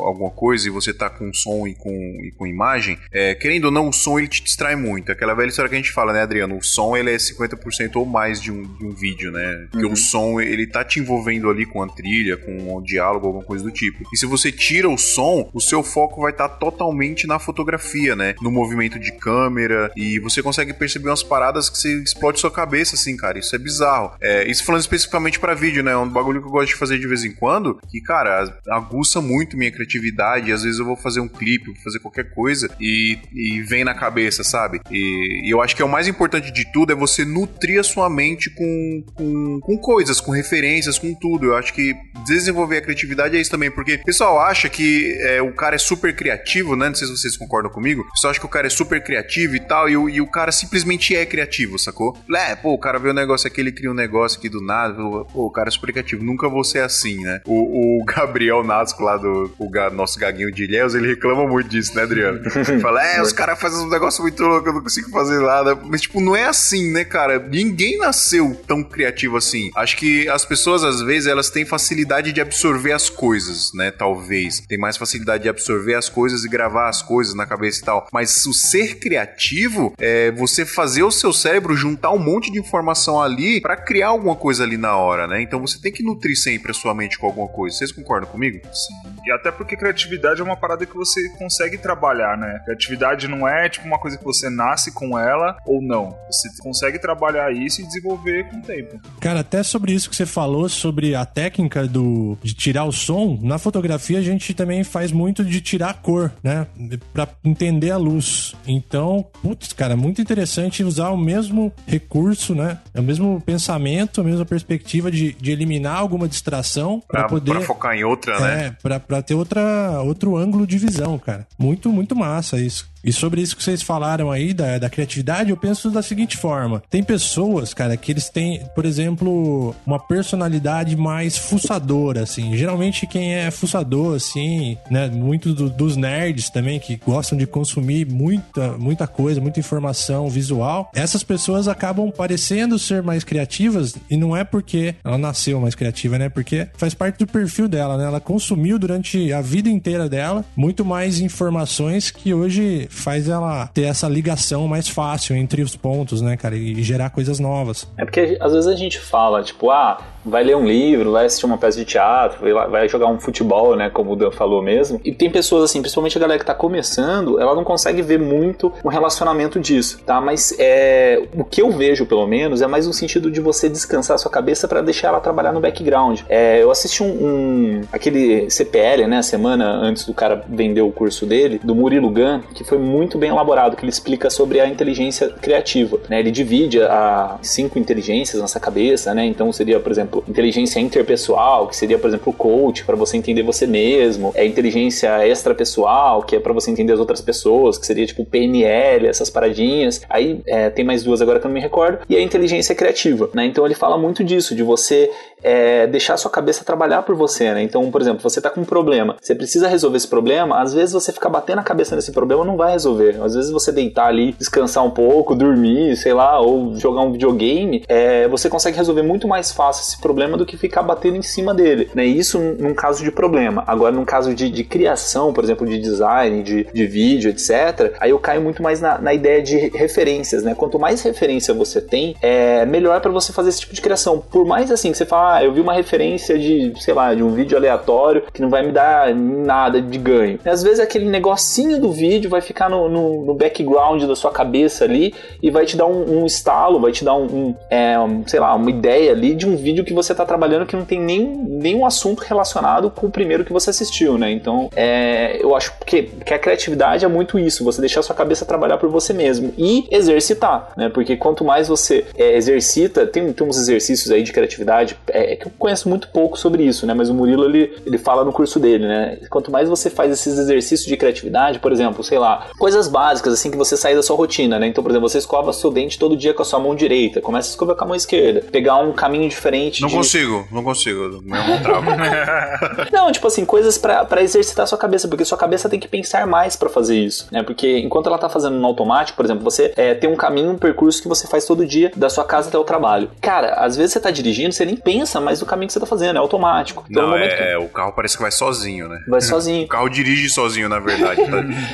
A: alguma coisa e você tá com som e com, e com imagem, é, querendo ou não, o som ele te distrai muito. Aquela velha história que a gente fala, né, Adriano? O som ele é 50% ou mais de um, de um vídeo, né? Porque o som ele tá te envolvendo ali com a trilha, com o diálogo, alguma coisa do tipo. E se você tira o som, o seu foco vai estar totalmente na fotografia, né? No movimento de câmera. E você consegue perceber umas paradas que você explode sua cabeça, assim, cara. Isso é bizarro. É, isso falando especificamente para vídeo, né? É um bagulho que eu gosto de fazer de vez em quando. Que, cara, aguça muito minha criatividade. Às vezes eu vou fazer um clipe, vou fazer qualquer coisa e, e vem na cabeça, sabe? E, e eu acho que é o mais importante de tudo é você nutrir a sua mente com, com, com coisas, com referências, com tudo. Eu acho que desenvolver a criatividade é isso também, porque o pessoal acha que é, o cara é super criativo, né? Não sei se vocês concordam comigo. O pessoal acha que o cara é super criativo e tal, e o, e o cara simplesmente é criativo, sacou? É, pô, o cara vê o um negócio aqui, ele cria um negócio aqui do nada, pô, o cara é super criativo. Nunca vou ser assim, né? O, o *laughs* Gabriel Nasco lá do o nosso gaguinho de Ilhéus, ele reclama muito disso, né, Adriano? *laughs* Fala, é, os caras fazem um negócio muito louco, eu não consigo fazer nada. Mas, tipo, não é assim, né, cara? Ninguém nasceu tão criativo assim. Acho que as pessoas, às vezes, elas têm facilidade de absorver as coisas, né? Talvez. Tem mais facilidade de absorver as coisas e gravar as coisas na cabeça e tal. Mas o ser criativo é você fazer o seu cérebro juntar um monte de informação ali para criar alguma coisa ali na hora, né? Então você tem que nutrir sempre a sua mente com alguma coisa. Vocês concordam comigo?
C: Sim. E até porque criatividade é uma parada que você consegue trabalhar, né? Criatividade não é tipo uma coisa que você nasce com ela ou não. Você consegue trabalhar isso e desenvolver com o tempo.
D: Cara, até sobre isso que você falou, sobre a técnica do de tirar o som, na fotografia a gente também faz muito de tirar a cor, né? Pra entender a luz. Então, putz, cara, muito interessante usar o mesmo recurso, né? O mesmo pensamento, a mesma perspectiva de, de eliminar alguma distração para
A: Pra,
D: poder.
A: pra focar em outra, né?
D: É, pra, pra ter outra, outro ângulo de visão, cara. Muito, muito massa isso. E sobre isso que vocês falaram aí, da, da criatividade, eu penso da seguinte forma: tem pessoas, cara, que eles têm, por exemplo, uma personalidade mais fuçadora, assim. Geralmente quem é fuçador, assim, né? Muito do- dos nerds também, que gostam de consumir muita, muita coisa, muita informação visual, essas pessoas acabam parecendo ser mais criativas e não é porque ela nasceu mais criativa, né? Porque faz parte do perfil dela, né? Ela consumiu durante a vida inteira dela muito mais informações que hoje faz ela ter essa ligação mais fácil entre os pontos, né, cara? E gerar coisas novas.
B: É porque às vezes a gente fala, tipo, ah, vai ler um livro, vai assistir uma peça de teatro, vai jogar um futebol, né, como o Dan falou mesmo. E tem pessoas assim, principalmente a galera que tá começando, ela não consegue ver muito o relacionamento disso, tá? Mas é, o que eu vejo, pelo menos, é mais um sentido de você descansar a sua cabeça pra deixar ela trabalhar no background. É, eu assisti um, um- aquele CPL, né, semana antes do cara vender o curso dele, do Murilo Gun, que foi muito bem elaborado, que ele explica sobre a inteligência criativa, né? Ele divide a cinco inteligências nessa cabeça, né? Então seria, por exemplo, inteligência interpessoal, que seria, por exemplo, o coach para você entender você mesmo, é inteligência extrapessoal, que é para você entender as outras pessoas, que seria tipo PNL, essas paradinhas. Aí é, tem mais duas agora que eu não me recordo, e a inteligência criativa, né? Então ele fala muito disso, de você é, deixar sua cabeça trabalhar por você, né? Então, por exemplo, você tá com um problema, você precisa resolver esse problema, às vezes você ficar batendo a cabeça nesse problema não vai resolver. Às vezes você deitar ali, descansar um pouco, dormir, sei lá, ou jogar um videogame, é, você consegue resolver muito mais fácil esse problema do que ficar batendo em cima dele, né? Isso num caso de problema. Agora, num caso de, de criação, por exemplo, de design, de, de vídeo, etc., aí eu caio muito mais na, na ideia de referências, né? Quanto mais referência você tem, é melhor para você fazer esse tipo de criação. Por mais assim que você fala, ah, eu vi uma referência de, sei lá, de um vídeo aleatório que não vai me dar nada de ganho. Às vezes aquele negocinho do vídeo vai ficar no, no, no background da sua cabeça ali e vai te dar um, um estalo, vai te dar um, um, é, um, sei lá, uma ideia ali de um vídeo que você tá trabalhando que não tem nem, nenhum assunto relacionado com o primeiro que você assistiu, né? Então, é, eu acho que, que a criatividade é muito isso, você deixar a sua cabeça trabalhar por você mesmo e exercitar, né? Porque quanto mais você é, exercita, tem, tem uns exercícios aí de criatividade, é, é que eu conheço muito pouco sobre isso, né? Mas o Murilo, ele, ele fala no curso dele, né? Quanto mais você faz esses exercícios de criatividade, por exemplo, sei lá, coisas básicas, assim, que você sai da sua rotina, né? Então, por exemplo, você escova seu dente todo dia com a sua mão direita, começa a escovar com a mão esquerda, pegar um caminho diferente basicamente.
A: Não
B: de-
A: consigo, não consigo. Não travo. *laughs*
B: Não, tipo assim, coisas pra pra exercitar a sua cabeça, porque sua cabeça tem que pensar mais pra fazer isso, né? Porque enquanto ela tá fazendo no automático, por exemplo, você é, tem um caminho, um percurso que você faz todo dia da sua casa até o trabalho. Cara, às vezes você tá dirigindo, você nem pensa mais no caminho que você tá fazendo, é automático. Então,
A: Não, é, o carro parece que vai sozinho, né?
B: que vai sozinho. *laughs*
A: O carro dirige sozinho, na verdade.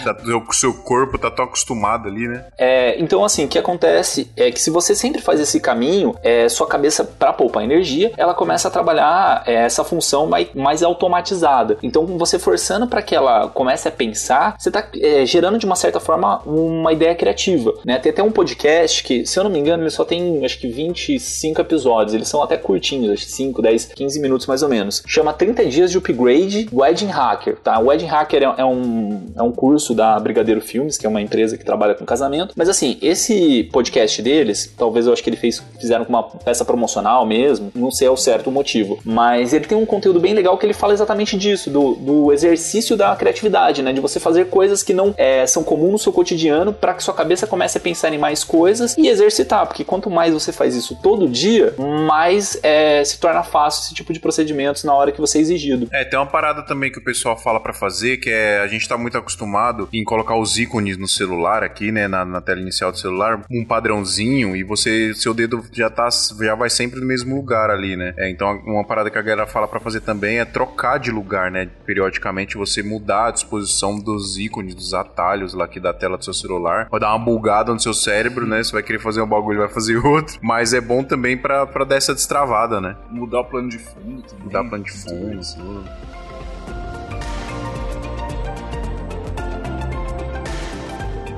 A: Tá, tá- o seu corpo tá tão acostumado ali, né?
B: É, então, assim, o que acontece é que se você sempre faz esse caminho, é, sua cabeça, para poupar energia, ela começa a trabalhar é, essa função mais, mais automatizada. Então, você forçando para que ela comece a pensar, você está gerando de uma certa forma uma ideia criativa. Né? Tem até um podcast que, se eu não me engano, ele só tem acho que 25 episódios. Eles são até curtinhos, acho que 5, 10, 15 minutos mais ou menos. Chama 30 dias de upgrade Wedding Hacker. Tá? O Wedding Hacker é, é um, é um curso da Brigadeiro Filmes, que é uma empresa que trabalha com casamento. Mas assim, esse podcast deles, talvez eu acho que ele fez, fizeram com uma peça promocional mesmo, não sei ao certo o motivo. Mas ele tem um conteúdo bem legal que ele fala exatamente disso, do, do exercício da criatividade, né? De você fazer coisas que não é, são comuns no seu cotidiano para que sua cabeça comece a pensar em mais coisas e exercitar, porque quanto mais você faz isso todo dia, mais é, se torna fácil esse tipo de procedimentos na hora que você é exigido.
A: É, tem uma parada também que o pessoal fala pra fazer, que é a gente tá muito acostumado em colocar os ícones no celular aqui, né, na, na tela inicial do celular, um padrãozinho e você, seu dedo já tá, já vai sempre no mesmo lugar ali, né? É, então uma parada que a galera fala pra fazer também é trocar de lugar, né? Periodicamente você mudar a disposição dos ícones, dos atalhos lá aqui da tela do seu celular, vai dar uma bugada no seu cérebro, né? Você vai querer fazer um bagulho, vai fazer *laughs* outro, mas é bom também pra, pra dar essa destravada, né?
C: Mudar o plano de fundo também.
A: Mudar plano de fundo.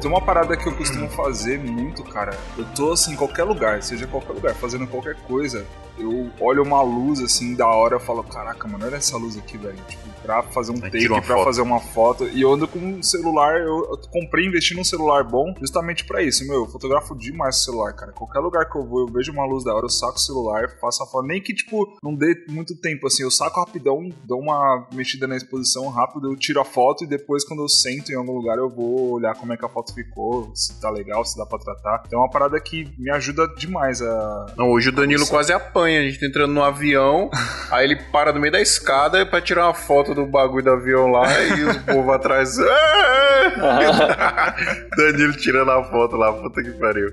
C: Tem uma parada que eu costumo *clears throat* fazer muito, cara. Eu tô assim, em qualquer lugar, seja qualquer lugar, fazendo qualquer coisa. Eu olho uma luz assim da hora, eu falo, caraca, mano, olha essa luz aqui, velho. Tipo, pra fazer um
A: Aí
C: take, pra
A: foto.
C: fazer uma foto. E eu ando com um celular, eu, eu comprei, investi num celular bom justamente pra isso. Meu, eu fotografo demais o celular, cara. Qualquer lugar que eu vou, eu vejo uma luz da hora, eu saco o celular, faço a foto. Nem que, tipo, não dê muito tempo assim, eu saco rapidão, dou uma mexida na exposição rápido, eu tiro a foto e depois, quando eu sento em algum lugar, eu vou olhar como é que a foto ficou, se tá legal, se dá pra tratar. Então é uma parada que me ajuda demais a.
A: Não, hoje o Danilo quase apanha. A gente tá entrando no avião, *laughs* aí ele para no meio da escada pra tirar uma foto do bagulho do avião lá e os *laughs* povo atrás. *laughs* Danilo tirando a foto lá, puta que pariu.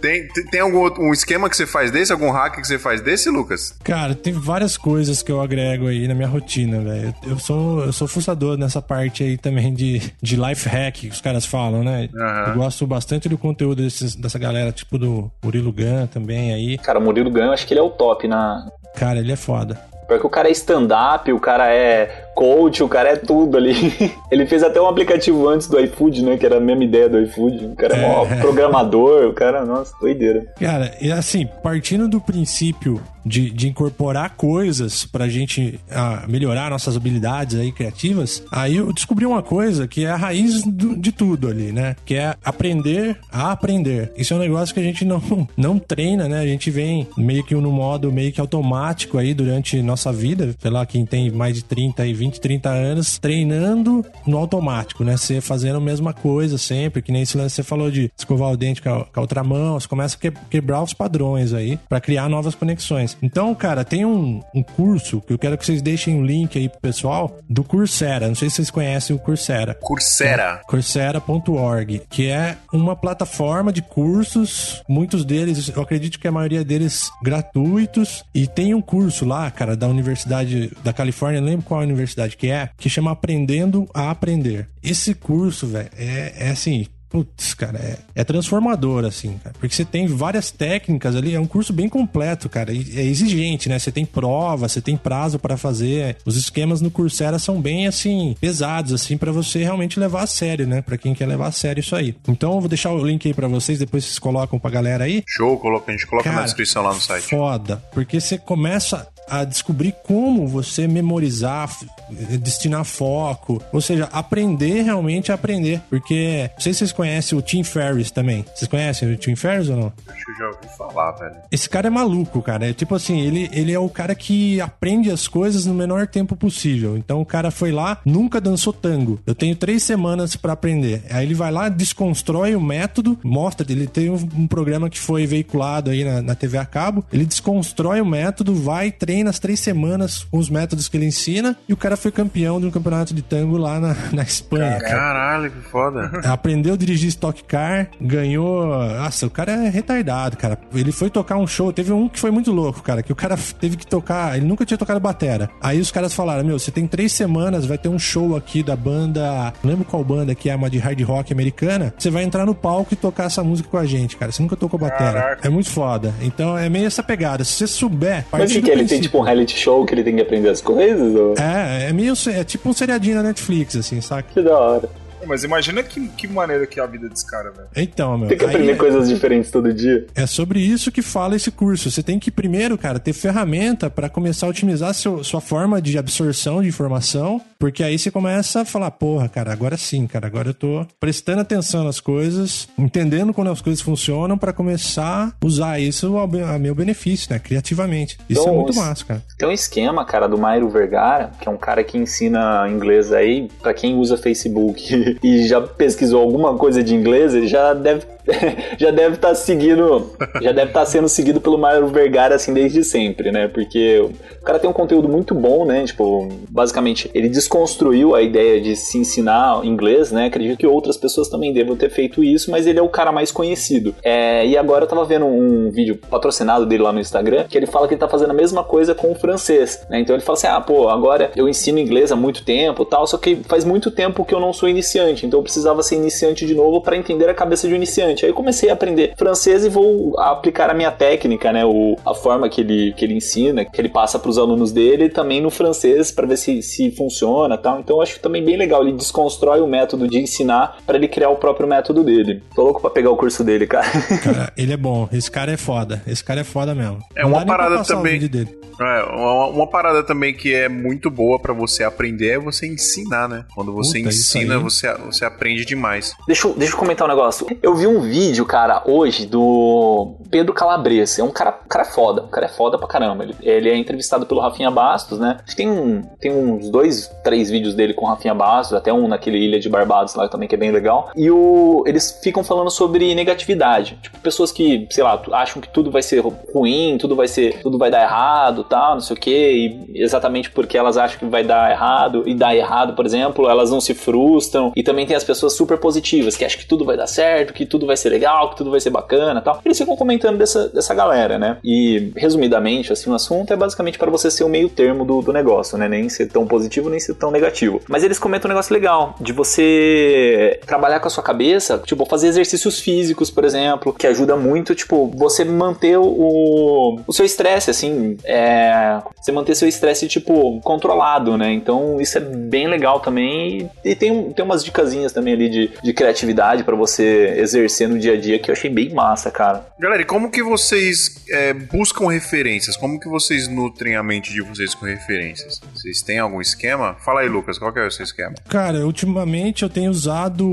A: Tem, tem, tem algum outro, um esquema que você faz desse? Algum hack que você faz desse, Lucas?
D: Cara, tem várias coisas que eu agrego aí na minha rotina, velho. Eu sou, eu sou fuçador nessa parte aí também de, de life hack que os caras falam, né?
A: Aham.
D: Eu gosto bastante do conteúdo desses, dessa galera, tipo do Murilo Gun também aí.
B: Cara, o Murilo Gun, eu acho que ele é o top na.
D: Cara, ele é foda.
B: Porque o cara é stand-up, o cara é coach, o cara é tudo ali. *laughs* Ele fez até um aplicativo antes do iFood, né? Que era a mesma ideia do iFood. O cara é, mó
D: É.
B: programador, o cara, nossa, doideira.
D: Cara, e assim, partindo do princípio de, de incorporar coisas pra gente ah, melhorar nossas habilidades aí criativas, aí eu descobri uma coisa que é a raiz do- de tudo ali, né? Que é aprender a aprender. Isso é um negócio que a gente não, *laughs* não treina, né? A gente vem meio que no modo meio que automático aí durante nossa vida, sei lá, quem tem mais de 30 e 20, 30 anos, treinando no automático, né? Você fazendo a mesma coisa sempre, que nem esse lance que você falou de escovar o dente com a, com a outra mão, você começa a que- quebrar os padrões aí pra criar novas conexões. Então, cara, tem um, um curso que eu quero que vocês deixem o link aí pro pessoal do Coursera. Não sei se vocês conhecem o Coursera.
A: Coursera.
D: Coursera.org, que é uma plataforma de cursos, muitos deles, eu acredito que a maioria deles gratuitos, e tem um curso lá, cara, da Universidade da Califórnia, não lembro qual a universidade que é, que chama Aprendendo a Aprender. Esse curso, velho, é, é assim. Putz, cara, é, é transformador, assim, cara. Porque você tem várias técnicas ali, é um curso bem completo, cara. E é exigente, né? Você tem prova, você tem prazo pra fazer. Os esquemas no Coursera são bem, assim, pesados, assim, pra você realmente levar a sério, né? Pra quem quer levar a sério isso aí. Então, eu vou deixar o link aí pra vocês, depois vocês colocam pra galera aí.
A: Show, coloca, a gente coloca na
D: Cara,
A: descrição lá no site.
D: Foda, porque você começa a descobrir como você memorizar, destinar foco, ou seja, aprender realmente a aprender. Porque, não sei se vocês conhecem o Tim Ferriss também. Vocês conhecem o Tim Ferriss ou não?
A: Acho que eu já ouvi falar, velho.
D: Esse cara é maluco, cara. É tipo assim, ele, ele é o cara que aprende as coisas no menor tempo possível. Então o cara foi lá, nunca dançou tango. Eu tenho três semanas pra aprender. Aí ele vai lá, desconstrói o método, mostra, ele tem um, um programa que foi veiculado aí na, na TV a cabo. Ele desconstrói o método, vai, treina as três semanas com os métodos que ele ensina. E o cara foi campeão de um campeonato de tango lá na, na Espanha, cara.
A: Caralho, que foda.
D: Aprendeu a dirigir Stock Car, ganhou. Nossa, o cara é retardado, cara. Ele foi tocar um show. Teve um que foi muito louco, cara. Que o cara teve que tocar. Ele nunca tinha tocado batera. Aí os caras falaram: Meu, você tem três semanas, vai ter um show aqui da banda. Não lembro qual banda que é, uma de hard rock americana. Você vai entrar no palco e tocar essa música com a gente, cara. Você nunca tocou batera.
C: Caraca.
D: É muito foda. Então é meio essa pegada. Se você souber.
B: Mas o
D: do
B: que ele tem tipo um reality show que ele tem que aprender as coisas? Ou...
D: É, é meio. É tipo um seriadinho na Netflix, assim, saca?
B: Que da hora.
C: Mas imagina que, que maneira que é a vida desse cara, velho.
D: Então, meu.
B: Tem que aprender
D: é-
B: coisas diferentes todo dia.
D: É sobre isso que fala esse curso. Você tem que primeiro, cara, ter ferramenta para começar a otimizar seu, sua forma de absorção de informação, porque aí você começa a falar, porra, cara, agora sim, cara, agora eu tô prestando atenção nas coisas, entendendo como as coisas funcionam para começar a usar isso ao, a meu benefício, né, criativamente. Isso é
B: Então,
D: muito massa, cara.
B: Tem um esquema, cara, do Mairo Vergara, que é um cara que ensina inglês aí pra quem usa Facebook e já pesquisou alguma coisa de inglês, ele já deve *laughs* já deve estar seguindo, já deve estar sendo seguido pelo Mairo Vergara assim desde sempre, né? Porque o cara tem um conteúdo muito bom, né? Tipo, basicamente ele desconstruiu a ideia de se ensinar inglês, né? Acredito que outras pessoas também devam ter feito isso, mas ele é o cara mais conhecido. É, e agora eu tava vendo um vídeo patrocinado dele lá no Instagram, que ele fala que ele tá fazendo a mesma coisa com o francês, né? Então ele fala assim: "Ah, pô, agora eu ensino inglês há muito tempo, tal, só que faz muito tempo que eu não sou iniciante, então eu precisava ser iniciante de novo para entender a cabeça de um iniciante". Aí eu comecei a aprender francês e vou aplicar a minha técnica, né, o, a forma que ele que ele ensina, que ele passa para os alunos dele, também no francês para ver se se funciona, tal. Então eu acho também bem legal, ele desconstrói o método de ensinar para ele criar o próprio método dele. Tô louco para pegar o curso dele, cara. *laughs*
D: Cara, ele é bom. Esse cara é foda. Esse cara é foda mesmo.
A: É
D: Não
A: uma parada também. É, uma, uma parada também que é muito boa pra você aprender é você ensinar, né? Quando você
D: Puta,
A: ensina,
D: aí.
A: Você, aprende demais.
B: Deixa eu, deixa eu comentar um negócio. Eu vi um vídeo, cara, hoje do Pedro Calabres. É um cara, cara foda. Um cara é foda pra caramba. Ele, ele é entrevistado pelo Rafinha Bastos, né? Acho que tem, um, tem uns dois, três vídeos dele com o Rafinha Bastos, até um naquele Ilha de Barbados lá também, que é bem legal. E o, eles ficam falando sobre negatividade. Tipo, pessoas que, sei lá, acham que tudo vai ser ruim, tudo vai ser, tudo vai dar errado, tal, não sei o quê. E exatamente porque elas acham que vai dar errado e dá errado, por exemplo, elas não se frustram. E também tem as pessoas super positivas, que acham que tudo vai dar certo, que tudo vai ser legal, que tudo vai ser bacana tal. Eles ficam comentando dessa, dessa galera, né? E, resumidamente, assim, o assunto é basicamente para você ser o meio termo do, do negócio, né? Nem ser tão positivo, nem ser tão negativo. Mas eles comentam um negócio legal, de você trabalhar com a sua cabeça, tipo, fazer exercícios físicos, por exemplo, que ajuda muito, tipo, você manter o, o seu estresse, assim, é, você manter seu estresse, tipo, controlado, né? Então, isso é bem legal também. E, tem, tem umas dicasinhas também ali de, de criatividade para você exercer no dia a dia que eu achei bem massa, cara.
A: Galera, e como que vocês é, buscam referências? Como que vocês nutrem a mente de vocês com referências? Vocês têm algum esquema? Fala aí, Lucas, qual que é o seu esquema?
D: Cara, ultimamente eu tenho usado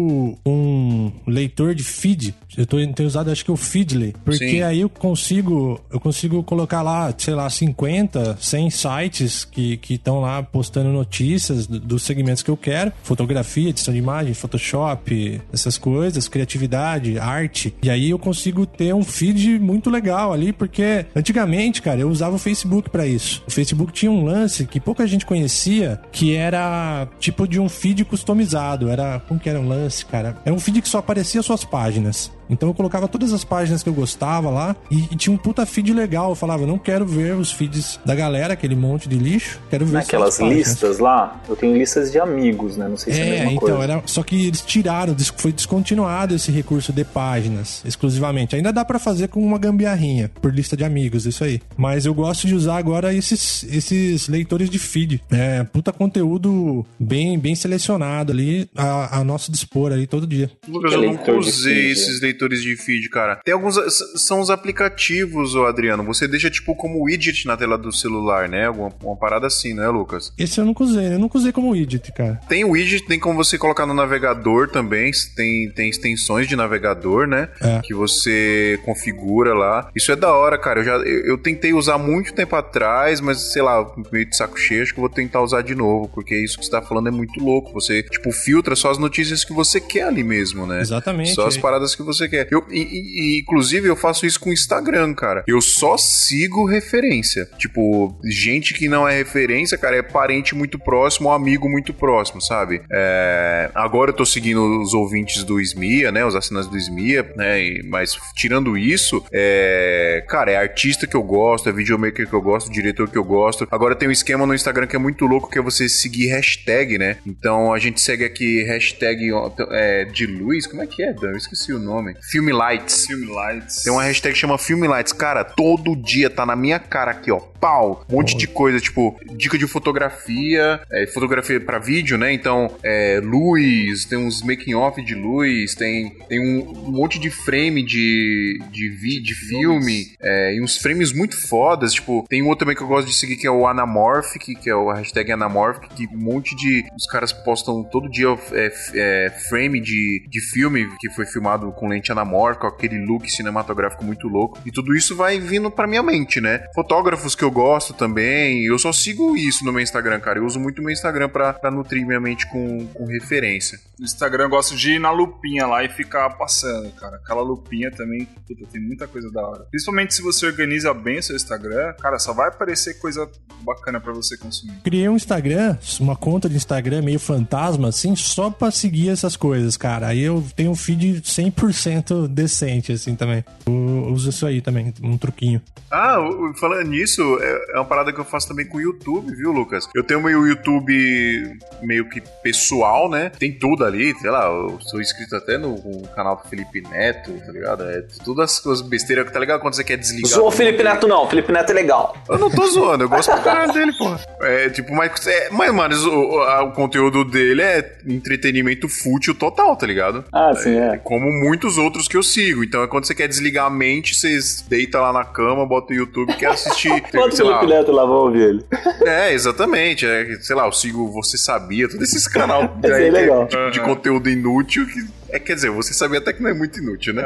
D: um leitor de feed. Eu tô, tenho usado, acho que o Feedly. Porque
A: Sim.
D: aí eu consigo, eu consigo colocar lá, sei lá, 50, 100 sites que estão lá postando notícias do- dos segmentos que eu quero. Fotografia, edição de imagem, Photoshop, essas coisas, criatividade, arte. E aí eu consigo ter um feed muito legal ali, porque antigamente, cara, eu usava o Facebook pra isso. O Facebook tinha um lance que pouca gente conhecia, que era tipo de um feed customizado. Era. Como que era um lance, cara? Era um feed que só aparecia suas páginas. Então eu colocava todas as páginas que eu gostava lá e, e tinha um puta feed legal. Eu falava, não quero ver os feeds da galera, aquele monte de lixo. Quero ver
B: Naquelas listas lá, eu tenho listas de amigos, né? Não sei se é, a
D: É,
B: mesma
D: então,
B: coisa.
D: era, só que eles tiraram, foi descontinuado esse recurso de páginas, exclusivamente. Ainda dá pra fazer com uma gambiarrinha, por lista de amigos, isso aí. Mas eu gosto de usar agora esses, esses leitores de feed. É, puta conteúdo bem, bem selecionado ali, a, a nosso dispor ali todo dia.
A: Lucas, eu nunca
B: de
A: usei esses leitores editores de feed, cara. Tem alguns. São os aplicativos, ô Adriano. Você deixa, tipo, como widget na tela do celular, né? Alguma uma parada assim, né, Lucas?
D: Esse eu nunca usei, eu nunca usei como widget, cara.
A: Tem widget, tem como você colocar no navegador também. Tem, tem extensões de navegador, né?
D: É.
A: Que você configura lá. Isso é da hora, cara. Eu já eu, eu tentei usar muito tempo atrás, mas sei lá, meio de saco cheio, acho que vou tentar usar de novo, porque isso que você tá falando é muito louco. Você, tipo, filtra só as notícias que você quer ali mesmo, né?
D: Exatamente.
A: Só as paradas que você quer. Eu, e, e- inclusive, eu faço isso com o Instagram, cara. Eu só sigo referência. Tipo, gente que não é referência, cara, é parente muito próximo amigo muito próximo, sabe? É, agora eu tô seguindo os ouvintes do SMIA, né? Os assinantes do SMIA, né? E- mas tirando isso, é, cara, é artista que eu gosto, é videomaker que eu gosto, diretor que eu gosto. Agora tem um esquema no Instagram que é muito louco, que é você seguir hashtag, né? Então a gente segue aqui hashtag é, de luz, como é que é, Dan? Eu esqueci o nome. Filme Lights.
C: Film Lights.
A: Tem uma hashtag que chama Filme Lights. Cara, todo dia tá na minha cara aqui, ó. Pau. Um monte de coisa, tipo, dica de fotografia, é, fotografia pra vídeo, né? Então, é, luz, tem uns making off de luz, tem, tem um, um monte de frame de, de, vi, de filme, é, e uns frames muito fodas. Tipo, tem um outro também que eu gosto de seguir que é o Anamorphic, que é o hashtag Anamorphic, que um monte de. Os caras postam todo dia é, é, frame de, de filme que foi filmado com lente anamórfica, aquele look cinematográfico muito louco. E tudo isso vai vindo pra minha mente, né? Fotógrafos que eu gosto também. Eu só sigo isso no meu Instagram, cara. Eu uso muito o meu Instagram pra, pra nutrir minha mente com, com referência.
C: No Instagram eu gosto de ir na lupinha lá e ficar passando, cara. Aquela lupinha também, puta, tem muita coisa da hora. Principalmente se você organiza bem o seu Instagram, cara, só vai aparecer coisa bacana pra você consumir.
D: Criei um Instagram, uma conta de Instagram meio fantasma, assim, só pra seguir essas coisas, cara. Aí eu tenho um feed 100% decente, assim, também. Eu uso isso aí também, um truquinho.
A: Ah, falando nisso, é, é uma parada que eu faço também com o YouTube, viu, Lucas? Eu tenho meu YouTube meio que pessoal, né? Tem tudo ali, sei lá, eu sou inscrito até no, no canal do Felipe Neto, tá ligado? É tudo as coisas besteiras, tá ligado? Quando você quer desligar.
B: Zoou o. Felipe Neto não, o Felipe Neto é legal.
A: Eu não tô zoando, eu gosto pra *laughs* caralho dele, porra. É, tipo, mas, é, mas mano, o, a- o conteúdo dele é entretenimento fútil total, tá ligado?
B: Ah, sim, é.
A: Como muitos outros que eu sigo. Então é quando você quer desligar a mente, você deita lá na cama, bota o YouTube e quer assistir. *laughs*
B: Bota o
A: sei lá,
B: Felipe Neto lá, vamos ouvir ele.
A: é, exatamente. É, sei lá, eu sigo Você Sabia, canal *laughs*
B: Esse aí é
A: aí
B: legal.
A: de, de conteúdo inútil que. É, quer dizer, você sabia até que não é muito inútil, né?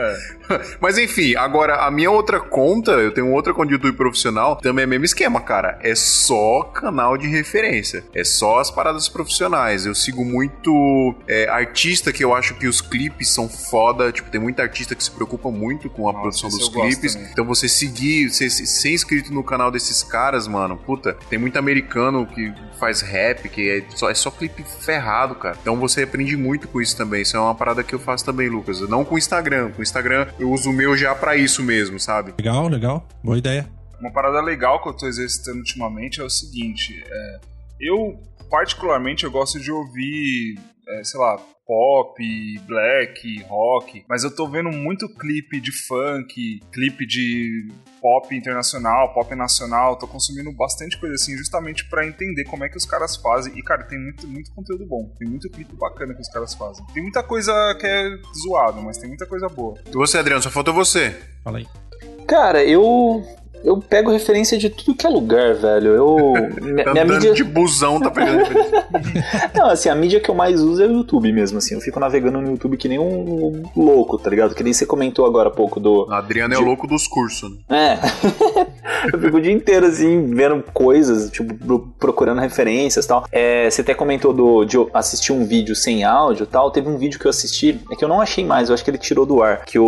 C: É. *laughs*
A: Mas enfim, agora a minha outra conta, eu tenho outra conta de YouTube profissional, também é o mesmo esquema, cara. É só canal de referência. É só as paradas profissionais. Eu sigo muito é, artista que eu acho que os clipes são foda. Tipo, tem muita artista que se preocupa muito com a
C: Nossa,
A: produção dos clipes. Então você seguir, você se- ser inscrito no canal desses caras, mano, puta, tem muito americano que faz rap, que é só, é só clipe ferrado, cara. Então você aprende muito com isso também. Isso é uma parada que eu faço também, Lucas. Não com o Instagram. Com o Instagram eu uso o meu já pra isso mesmo, sabe?
D: Legal, legal. Boa ideia.
C: Uma parada legal que eu tô exercitando ultimamente é o seguinte: é, eu, particularmente, eu gosto de ouvir, é, sei lá, pop, black, rock, mas eu tô vendo muito clipe de funk, clipe de pop internacional, pop nacional, tô consumindo bastante coisa assim, justamente pra entender como é que os caras fazem. E, cara, tem muito, muito conteúdo bom, tem muito clipe bacana que os caras fazem. Tem muita coisa que é zoado, mas tem muita coisa boa.
A: E você, Adriano, só falta você.
D: Fala aí.
B: Cara, eu. Eu pego referência de tudo que é lugar, velho. Eu. *laughs* Minha, minha
A: Andando
B: mídia.
A: de busão, tá pegando. *laughs*
B: Não, assim, a mídia que eu mais uso é o YouTube mesmo, assim. Eu fico navegando no YouTube que nem um louco, tá ligado? Que nem você comentou agora há pouco do.
A: Adriano é o louco dos cursos. né?
B: É. *laughs* eu fico o dia inteiro, assim, vendo coisas, tipo, pro- procurando referências e tal. É, você até comentou do, de assistir um vídeo sem áudio tal. Teve um vídeo que eu assisti, é que eu não achei mais, eu acho que ele tirou do ar. Que o,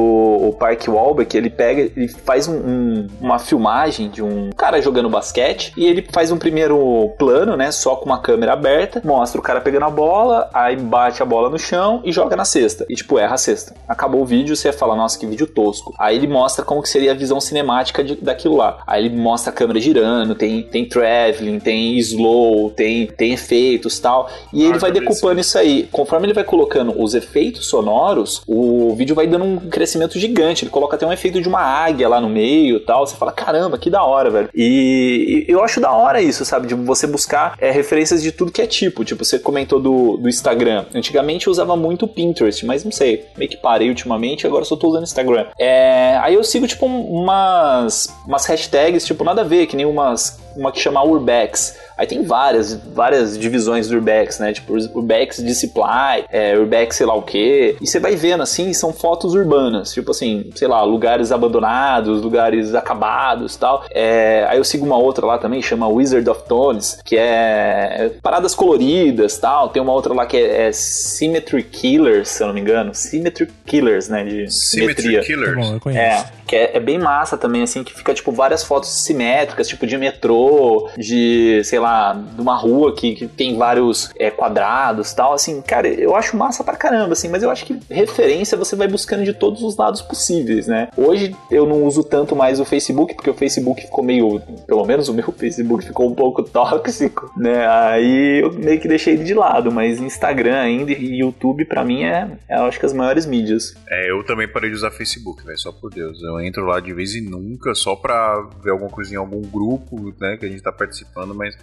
B: o Park Wahlberg, ele pega, ele faz um- um- uma filmagem de um cara jogando basquete e ele faz um primeiro plano, né, só com uma câmera aberta, mostra o cara pegando a bola, aí bate a bola no chão e joga na cesta. E tipo, erra a cesta. Acabou o vídeo, você fala, nossa, que vídeo tosco. Aí ele mostra como que seria a visão cinemática de- daquilo lá. Aí ele mostra a câmera girando, tem, tem traveling, tem slow, tem, tem efeitos tal. E
C: Ah,
B: ele vai decupando isso aí. Conforme ele vai colocando os efeitos sonoros, o vídeo vai dando um crescimento gigante. Ele coloca até um efeito de uma águia lá no meio tal. Você fala, caramba, que da hora, velho. E, e eu acho da hora isso, sabe? De você buscar é, referências de tudo que é tipo. Tipo, você comentou do, do Instagram. Antigamente eu usava muito o Pinterest, mas não sei, meio que parei ultimamente, agora só tô usando Instagram. É, aí eu sigo, tipo, umas, umas hashtags, tipo, nada a ver, que nem umas, uma que chama Urbex. Aí tem várias, várias divisões do Urbex, né? Tipo, Urbex de Supply, é, Urbex sei lá o quê. E você vai vendo, assim, são fotos urbanas. Tipo assim, sei lá, lugares abandonados, lugares acabados tal. É, aí eu sigo uma outra lá também, chama Wizard of Tones, que é paradas coloridas tal. Tem uma outra lá que é, é Symmetry Killers, se eu não me engano. Symmetry Killers, né? De simetria.
A: Symmetry
D: Tá
A: Killers.
D: bom, eu conheço.
B: É, que é, é bem massa também, assim, que fica, tipo, várias fotos simétricas, tipo, de metrô, de, sei lá, de uma rua que, que tem vários é, quadrados tal, assim, cara, eu acho massa pra caramba, assim, mas eu acho que referência você vai buscando de todos os lados possíveis, né? Hoje eu não uso tanto mais o Facebook, porque o Facebook ficou meio, pelo menos o meu *laughs* Facebook ficou um pouco tóxico, né? Aí eu meio que deixei ele de lado, mas Instagram ainda e YouTube, pra mim, é, é acho que as maiores mídias.
A: É, eu também parei de usar Facebook, velho, só por Deus. Eu entro lá de vez em nunca, só pra ver alguma coisa em algum grupo, né, que a gente tá participando, mas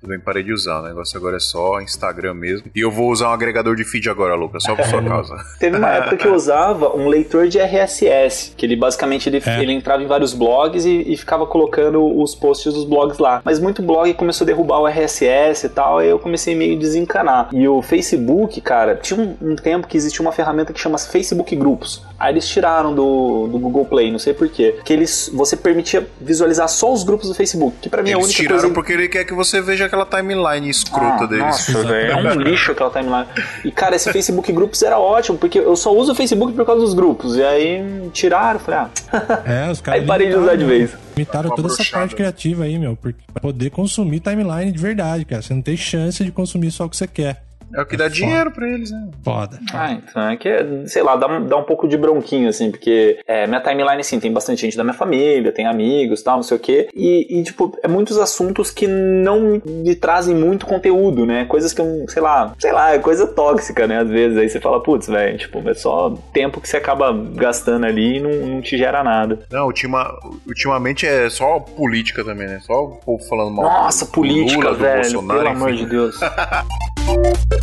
A: também parei de usar. O negócio agora é só Instagram mesmo. E eu vou usar um agregador de feed agora, Lucas, só por sua *laughs* causa.
B: Teve uma época que eu usava um leitor de RSS, que ele basicamente ele,
D: É.
B: ele entrava em vários blogs e, e ficava colocando os posts dos blogs lá. Mas muito blog começou a derrubar o RSS e tal, aí eu comecei meio a desencanar. E o Facebook, cara, tinha um, um tempo que existia uma ferramenta que chama Facebook Grupos. Aí eles tiraram do, do Google Play, não sei porquê. Que eles, você permitia visualizar só os grupos do Facebook, que pra mim é a
A: Eles
B: única
A: tiraram
B: coisa...
A: porque ele quer que você veja aquela timeline escrota
B: Ah,
A: deles.
B: Nossa, é um lixo aquela timeline. E, cara, esse Facebook Grupos era ótimo, porque eu só uso o Facebook por causa dos grupos. E aí tiraram, falei, ah, *laughs*
D: É, os caras.
B: Aí parei de usar de vez.
D: Limitaram toda essa parte criativa aí, meu. Pra poder consumir timeline de verdade, cara. Você não tem chance de consumir só o que você quer.
A: É o que dá
D: foda.
A: dinheiro pra eles, né?
D: Foda.
B: Ah, então é que, sei lá, dá, um- dá um pouco de bronquinho, assim, porque é, minha timeline, assim, tem bastante gente da minha família, tem amigos tal, não sei o quê. E, e, tipo, é muitos assuntos que não me trazem muito conteúdo, né? Coisas que eu, sei lá, sei lá, é coisa tóxica, né? Às vezes aí você fala, putz, velho, tipo, é só tempo que você acaba gastando ali e não, não te gera nada.
A: Não, ultima, ultimamente é só política também, né? Só o povo falando mal.
B: Nossa,
A: do
B: política,
A: Lula, do
B: velho,
A: Bolsonaro,
B: pelo amor
A: enfim.
B: de Deus. *laughs*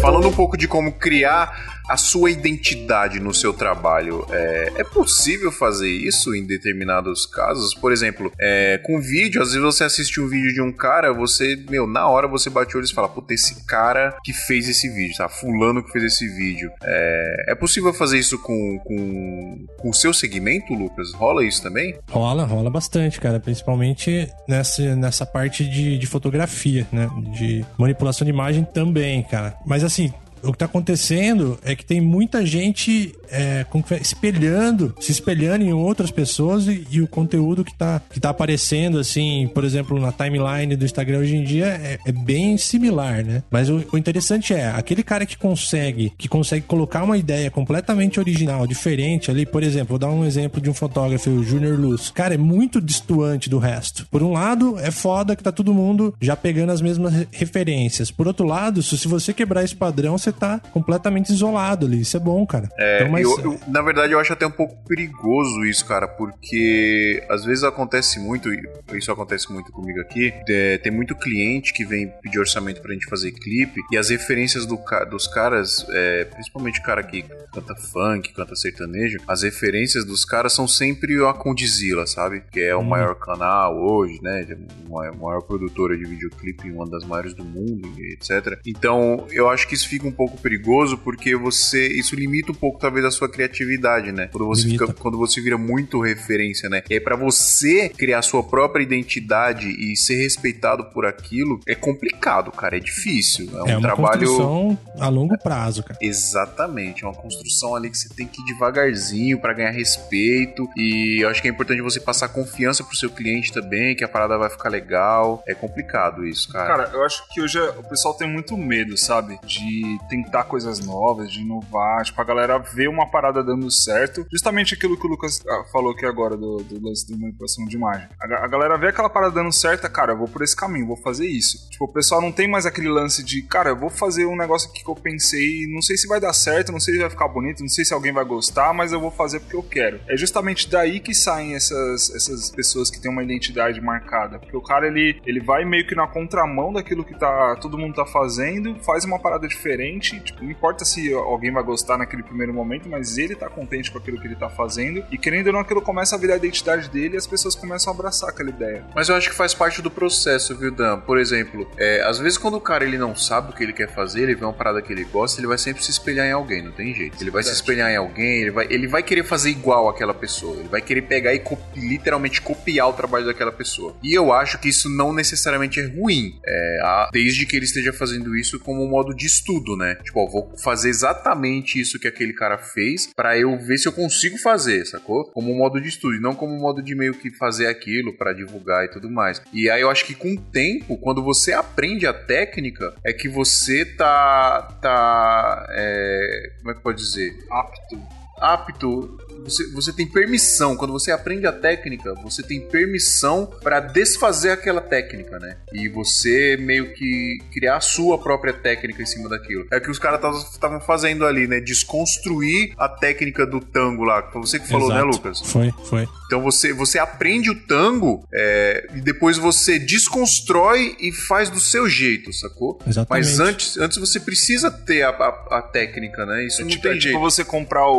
A: Falando um pouco de como criar a sua identidade no seu trabalho, é, é possível fazer isso em determinados casos? Por exemplo, é, com vídeo, às vezes você assiste um vídeo de um cara, você, meu, na hora você bate o olho e fala, puta, esse cara que fez esse vídeo, tá? Fulano que fez esse vídeo. É, é possível fazer isso com, com, com o seu segmento, Lucas? Rola isso também?
D: Rola, rola bastante, cara. Principalmente nessa, nessa parte de, de fotografia, né? De manipulação de imagem também, cara. Mas assim. O que tá acontecendo é que tem muita gente é, espelhando, se espelhando em outras pessoas e, e o conteúdo que tá, que tá aparecendo, assim, por exemplo, na timeline do Instagram hoje em dia é, é bem similar, né? Mas o, o interessante é, aquele cara que consegue, que consegue colocar uma ideia completamente original, diferente ali, por exemplo, vou dar um exemplo de um fotógrafo, o Junior Luz. Cara, é muito distoante do resto. Por um lado, é foda que tá todo mundo já pegando as mesmas re- referências. Por outro lado, se você quebrar esse padrão, você tá completamente isolado ali. Isso é bom, cara.
A: É,
D: Então, mas-
A: eu- eu- na verdade, eu acho até um pouco perigoso isso, cara, porque às vezes acontece muito, e isso acontece muito comigo aqui, é, tem muito cliente que vem pedir orçamento pra gente fazer clipe, e as referências do dos caras, é, principalmente o cara que canta funk, canta sertanejo, as referências dos caras são sempre a Condizila, sabe? Que é o maior canal hoje, né? A maior, produtora de videoclipe, uma das maiores do mundo, etc. Então, eu acho que isso fica um pouco perigoso porque você. Isso limita um pouco, talvez, a sua criatividade, né? Quando você,
D: Limita.
A: fica, quando você vira muito referência, né? E aí, pra você criar sua própria identidade e ser respeitado por aquilo, é complicado, cara. É difícil. É um
D: é uma
A: trabalho.
D: construção a longo prazo, cara.
A: Exatamente, é uma construção ali que você tem que ir devagarzinho pra ganhar respeito e eu acho que é importante você passar confiança pro seu cliente também, que a parada vai ficar legal. É complicado isso, cara.
C: Cara, eu acho que hoje o pessoal tem muito medo, sabe? De tentar coisas novas, de inovar, tipo, a galera vê uma parada dando certo. Justamente aquilo que o Lucas ah, falou aqui agora do, do lance de manipulação de imagem. A, a, galera vê aquela parada dando certo, cara, eu vou por esse caminho, vou fazer isso. Tipo, o pessoal não tem mais aquele lance de, cara, eu vou fazer um negócio aqui que eu pensei, não sei se vai dar certo, não sei se vai ficar bonito, não sei se alguém vai gostar, mas eu vou fazer porque eu quero. É justamente daí que saem essas, essas pessoas que têm uma identidade marcada. Porque o cara, ele, ele vai meio que na contramão daquilo que tá, todo mundo tá fazendo, faz uma parada diferente, tipo, não importa se alguém vai gostar naquele primeiro momento, mas ele tá contente com aquilo que ele tá fazendo, e querendo ou não, aquilo começa a virar a identidade dele e as pessoas começam a abraçar aquela ideia.
A: Mas eu acho que faz parte do processo, viu, Dan? Por exemplo, é, às vezes quando o cara ele não sabe o que ele quer fazer, ele vê uma parada que ele gosta, ele vai sempre se espelhar em alguém, não tem jeito. Ele vai Verdade. se espelhar em alguém, ele vai, ele vai querer fazer igual aquela pessoa, ele vai querer pegar e copi, literalmente copiar o trabalho daquela pessoa. E eu acho que isso não necessariamente é ruim, é, a, desde que ele esteja fazendo isso como um modo de estudo, né? Tipo, ó, vou fazer exatamente isso que aquele cara fez para eu ver se eu consigo fazer, sacou? Como modo de estudo, não como modo de meio que fazer aquilo para divulgar e tudo mais. E aí eu acho que com o tempo, quando você aprende a técnica, é que você tá. tá. É, como é que pode dizer?
C: Apto.
A: Apto você, você tem permissão. Quando você aprende a técnica, você tem permissão para desfazer aquela técnica, né? E você meio que criar a sua própria técnica em cima daquilo. É o que os caras estavam fazendo ali, né? Desconstruir a técnica do tango lá. Foi você que falou, né,
D: Exato.
A: né, Lucas?
D: Foi, foi.
A: Então você, você aprende o tango é, e depois você desconstrói e faz do seu jeito, sacou?
D: Exatamente.
A: Mas antes, antes você precisa ter a, a, a técnica, né? Isso
C: É
A: não
C: tipo,
A: tem
C: é tipo
A: jeito.
C: você comprar o,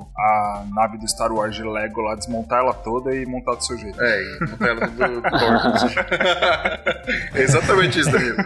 C: o- a nave do Star Wars de Lego lá, desmontar ela toda e montar do seu jeito.
A: É, e montar ela do, do Thor. É *laughs* exatamente isso, Danilo.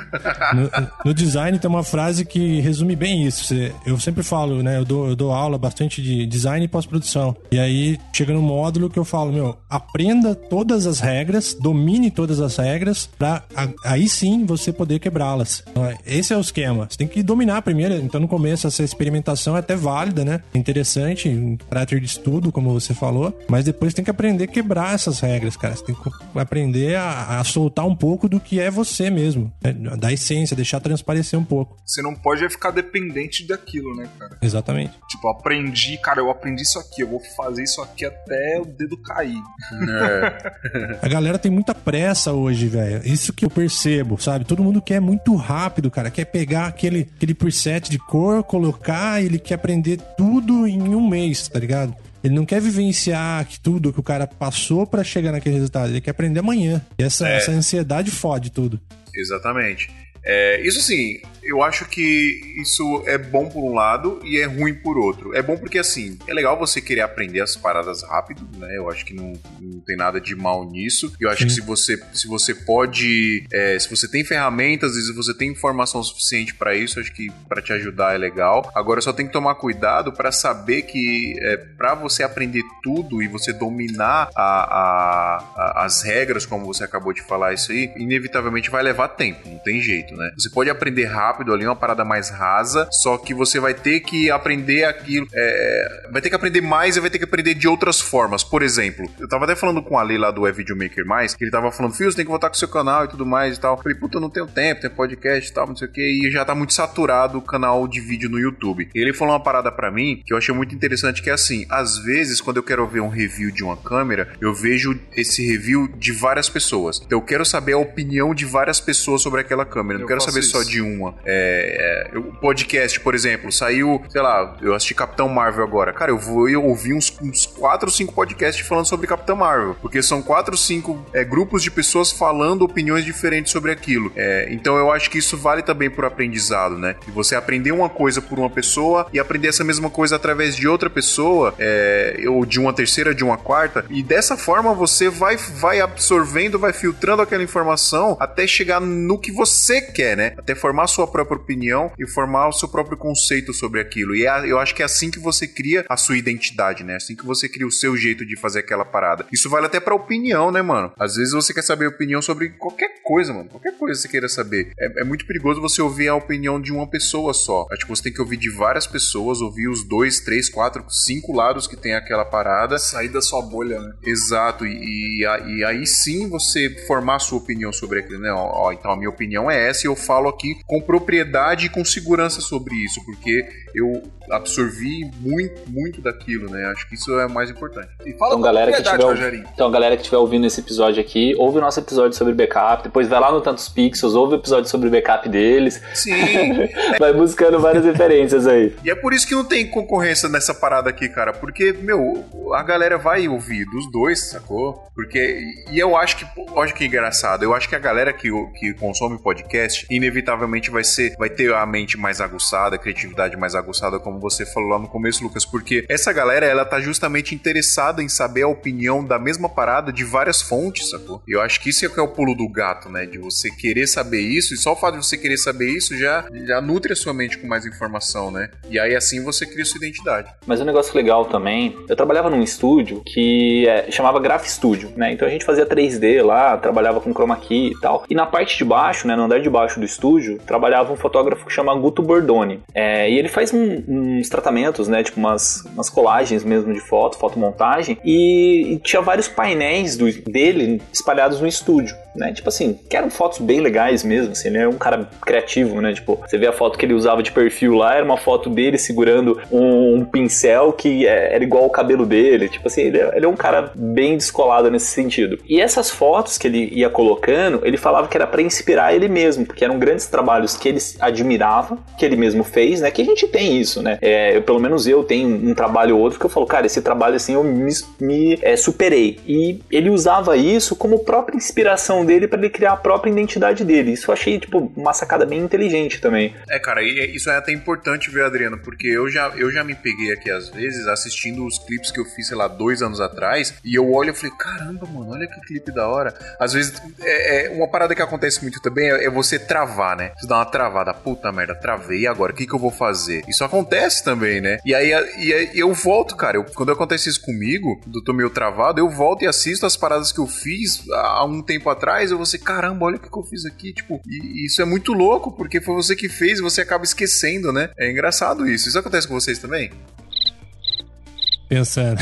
D: No, no design tem uma frase que resume bem isso. Eu sempre falo, né? Eu dou, eu dou aula bastante de design e pós-produção. E aí chega no módulo que eu falo, meu, aprenda todas as regras, domine todas as regras, pra a- aí sim você poder quebrá-las. Então, é- esse é o esquema. Você tem que dominar primeiro. Então no começo essa experimentação é até válida, né? Interessante, em caráter de estudo, como você falou. Mas depois tem que aprender a quebrar essas regras, cara. Você tem que aprender a, a soltar um pouco do que é você mesmo. né? Da essência, deixar transparecer um pouco.
C: Você não pode é ficar dependente daquilo, né, cara?
D: Exatamente.
C: Tipo, aprendi, cara, eu aprendi isso aqui, eu vou fazer isso aqui até o dedo cair.
A: É. *laughs*
D: A galera tem muita pressa hoje, velho. Isso que eu percebo, sabe? Todo mundo quer muito rápido, cara. Quer pegar aquele, aquele preset de cor, colocar, ele quer aprender tudo em um mês, tá ligado? Ele não quer vivenciar tudo que o cara passou pra chegar naquele resultado. Ele quer aprender amanhã. E essa,
A: É.
D: essa ansiedade fode tudo.
A: Exatamente. É, isso sim, eu acho que isso é bom por um lado e é ruim por outro. É bom porque, assim, é legal você querer aprender as paradas rápido, né? Eu acho que não, não tem nada de mal nisso. Eu acho
D: Sim.
A: que se você, se você pode, é, se você tem ferramentas e se você tem informação suficiente pra isso, acho que pra te ajudar é legal. Agora só tem que tomar cuidado pra saber que é, para você aprender tudo e você dominar a- a- a- as regras, como você acabou de falar isso aí, inevitavelmente vai levar tempo, não tem jeito, né? Você pode aprender rápido ali, uma parada mais rasa, só que você vai ter que aprender aquilo, é, vai ter que aprender mais e vai ter que aprender de outras formas. Por exemplo, eu tava até falando com a Lei lá do É Videomaker Mais, que ele tava falando, Fio, você tem que voltar com o seu canal e tudo mais e tal. Eu falei, puta, eu não tenho tempo, tem podcast e tal, não sei o que, e já tá muito saturado o canal de vídeo no YouTube. E ele falou uma parada pra mim que eu achei muito interessante, que é assim, às vezes, quando eu quero ver um review de uma câmera, eu vejo esse review de várias pessoas. Então eu quero saber a opinião de várias pessoas sobre aquela câmera. Eu não quero saber só
C: isso.
A: de uma. É, é, o podcast, por exemplo, saiu, sei lá, eu assisti Capitão Marvel agora. Cara, eu vou eu ouvi uns, uns 4 ou 5 podcasts falando sobre Capitão Marvel. Porque são 4 ou 5 é, grupos de pessoas falando opiniões diferentes sobre aquilo. É, então eu acho que isso vale também por aprendizado, né? E você aprender uma coisa por uma pessoa e aprender essa mesma coisa através de outra pessoa, é, ou de uma terceira, de uma quarta, e dessa forma você vai, vai absorvendo, vai filtrando aquela informação até chegar no que você quer, né? Até formar sua própria opinião e formar o seu próprio conceito sobre aquilo. E é- eu acho que é assim que você cria a sua identidade, né? Assim que você cria o seu jeito de fazer aquela parada. Isso vale até pra opinião, né, mano? Às vezes você quer saber opinião sobre qualquer coisa, mano. Qualquer coisa que você queira saber. É, é muito perigoso você ouvir a opinião de uma pessoa só. Acho que você tem que ouvir de várias pessoas, ouvir os dois, três, quatro, cinco lados que tem aquela parada.
C: Sair da sua bolha, né?
A: Exato, e, e, e aí sim você formar a sua opinião sobre aquilo, né? Ó, ó, então a minha opinião é essa e eu falo aqui com propriedade e com segurança sobre isso, porque eu absorvi muito, muito daquilo, né? Acho que isso é o mais importante.
C: E fala
B: Então, galera que tiver,
C: Rogerinho.
B: então, galera que estiver ouvindo esse episódio aqui, ouve o nosso episódio sobre backup, depois vai lá no Tantos Pixels, ouve o episódio sobre backup deles,
A: Sim. *laughs*
B: vai buscando várias referências aí.
A: E é por isso que não tem concorrência nessa parada aqui, cara. Porque, meu, a galera vai ouvir dos dois, sacou? Porque. E eu acho que. Olha que engraçado. Eu acho que a galera que, que consome podcast, inevitavelmente vai ser. Vai ter a mente mais aguçada, a criatividade mais aguçada, como você falou lá no começo, Lucas. Porque essa galera, ela tá justamente interessada em saber a opinião da mesma parada de várias fontes, sacou? Eu acho que isso é que é o pulo do gato, né? De você querer saber isso, e só o fato de você querer saber isso já, já nutre a sua mente com mais informação, né? E aí assim você cria sua identidade.
B: Mas um negócio legal também, eu trabalhava num estúdio que é, chamava Graph Studio, né? Então a gente fazia 3D lá, trabalhava com chroma key e tal. E na parte de baixo, né, no andar de baixo do estúdio, trabalhava um fotógrafo que chama Guto Bordoni. É, e ele faz um- uns tratamentos, né, tipo umas, umas colagens mesmo de foto, fotomontagem, e, e tinha vários painéis do- dele espalhados no estúdio. Né? Tipo assim, que eram fotos bem legais mesmo, assim, ele é um cara criativo, né? Tipo, você vê a foto que ele usava de perfil lá, era uma foto dele segurando um, um pincel que é- era igual ao cabelo dele. Tipo assim, ele é, ele é um cara bem descolado nesse sentido. E essas fotos que ele ia colocando, ele falava que era pra inspirar ele mesmo, porque eram grandes trabalhos que ele admirava, que ele mesmo fez, né? Que a gente tem isso, né? É, eu, pelo menos eu tenho um trabalho ou outro que eu falo, cara, esse trabalho assim eu me, me, é, superei. E ele usava isso como própria inspiração dele pra ele criar a própria identidade dele. Isso eu achei, tipo, uma sacada bem inteligente também.
A: É, cara, e é- isso é até importante ver, Adriano, porque eu já, eu já me peguei aqui às vezes assistindo os clipes que eu fiz, sei lá, dois anos atrás, e eu olho e falei, caramba, mano, olha que clipe da hora. Às vezes, é, é uma parada que acontece muito também é, é você travar, né? Você dá uma travada, puta merda, travei, e agora? O que, que eu vou fazer? Isso acontece também, né? E aí, e aí eu volto, cara, eu- quando acontece isso comigo, eu tô meio travado, eu volto e assisto as paradas que eu fiz há um tempo atrás, eu vou ser, caramba, olha o que, que eu fiz aqui, tipo, e isso é muito louco, porque foi você que fez e você acaba esquecendo, né? É engraçado isso. Isso acontece com vocês também?
D: Pensando.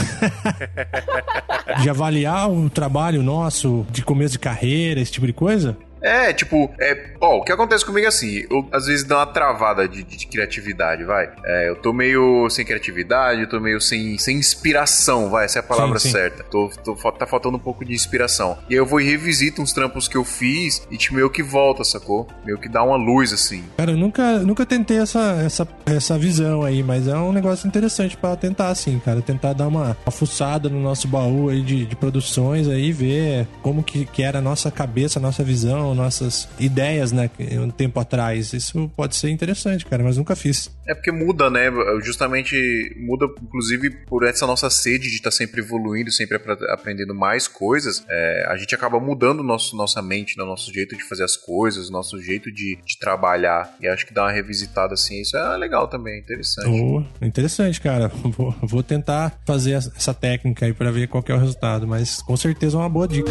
D: *laughs* de avaliar o trabalho nosso de começo de carreira, esse tipo de coisa?
A: É, tipo, é, ó, o que acontece comigo é assim, eu às vezes dá uma travada de, de criatividade, vai. É, eu tô meio sem criatividade, eu tô meio sem, sem inspiração, vai, essa é a palavra
D: Sim, sim.
A: certa. Tô, tô, tá faltando um pouco de inspiração. E aí eu vou e revisito uns trampos que eu fiz e tipo, meio que volta, sacou? Meio que dá uma luz, assim.
D: Cara, eu nunca, nunca tentei essa, essa, essa visão aí, mas é um negócio interessante pra tentar, assim, cara. Tentar dar uma, uma fuçada no nosso baú aí de, de produções aí, ver como que, que era a nossa cabeça, a nossa visão, nossas ideias, né, um tempo atrás. Isso pode ser interessante, cara, mas nunca fiz.
A: É porque muda, né? Justamente muda, inclusive, por essa nossa sede de estar sempre evoluindo, sempre aprendendo mais coisas. é, a gente acaba mudando nosso, nossa mente, né? nosso jeito de fazer as coisas, nosso jeito de, de trabalhar. E acho que dar uma revisitada assim, isso é legal também, interessante.
D: Oh, interessante, cara. *laughs* Vou, vou tentar fazer essa técnica aí pra ver qual é o resultado, mas com certeza é uma boa dica.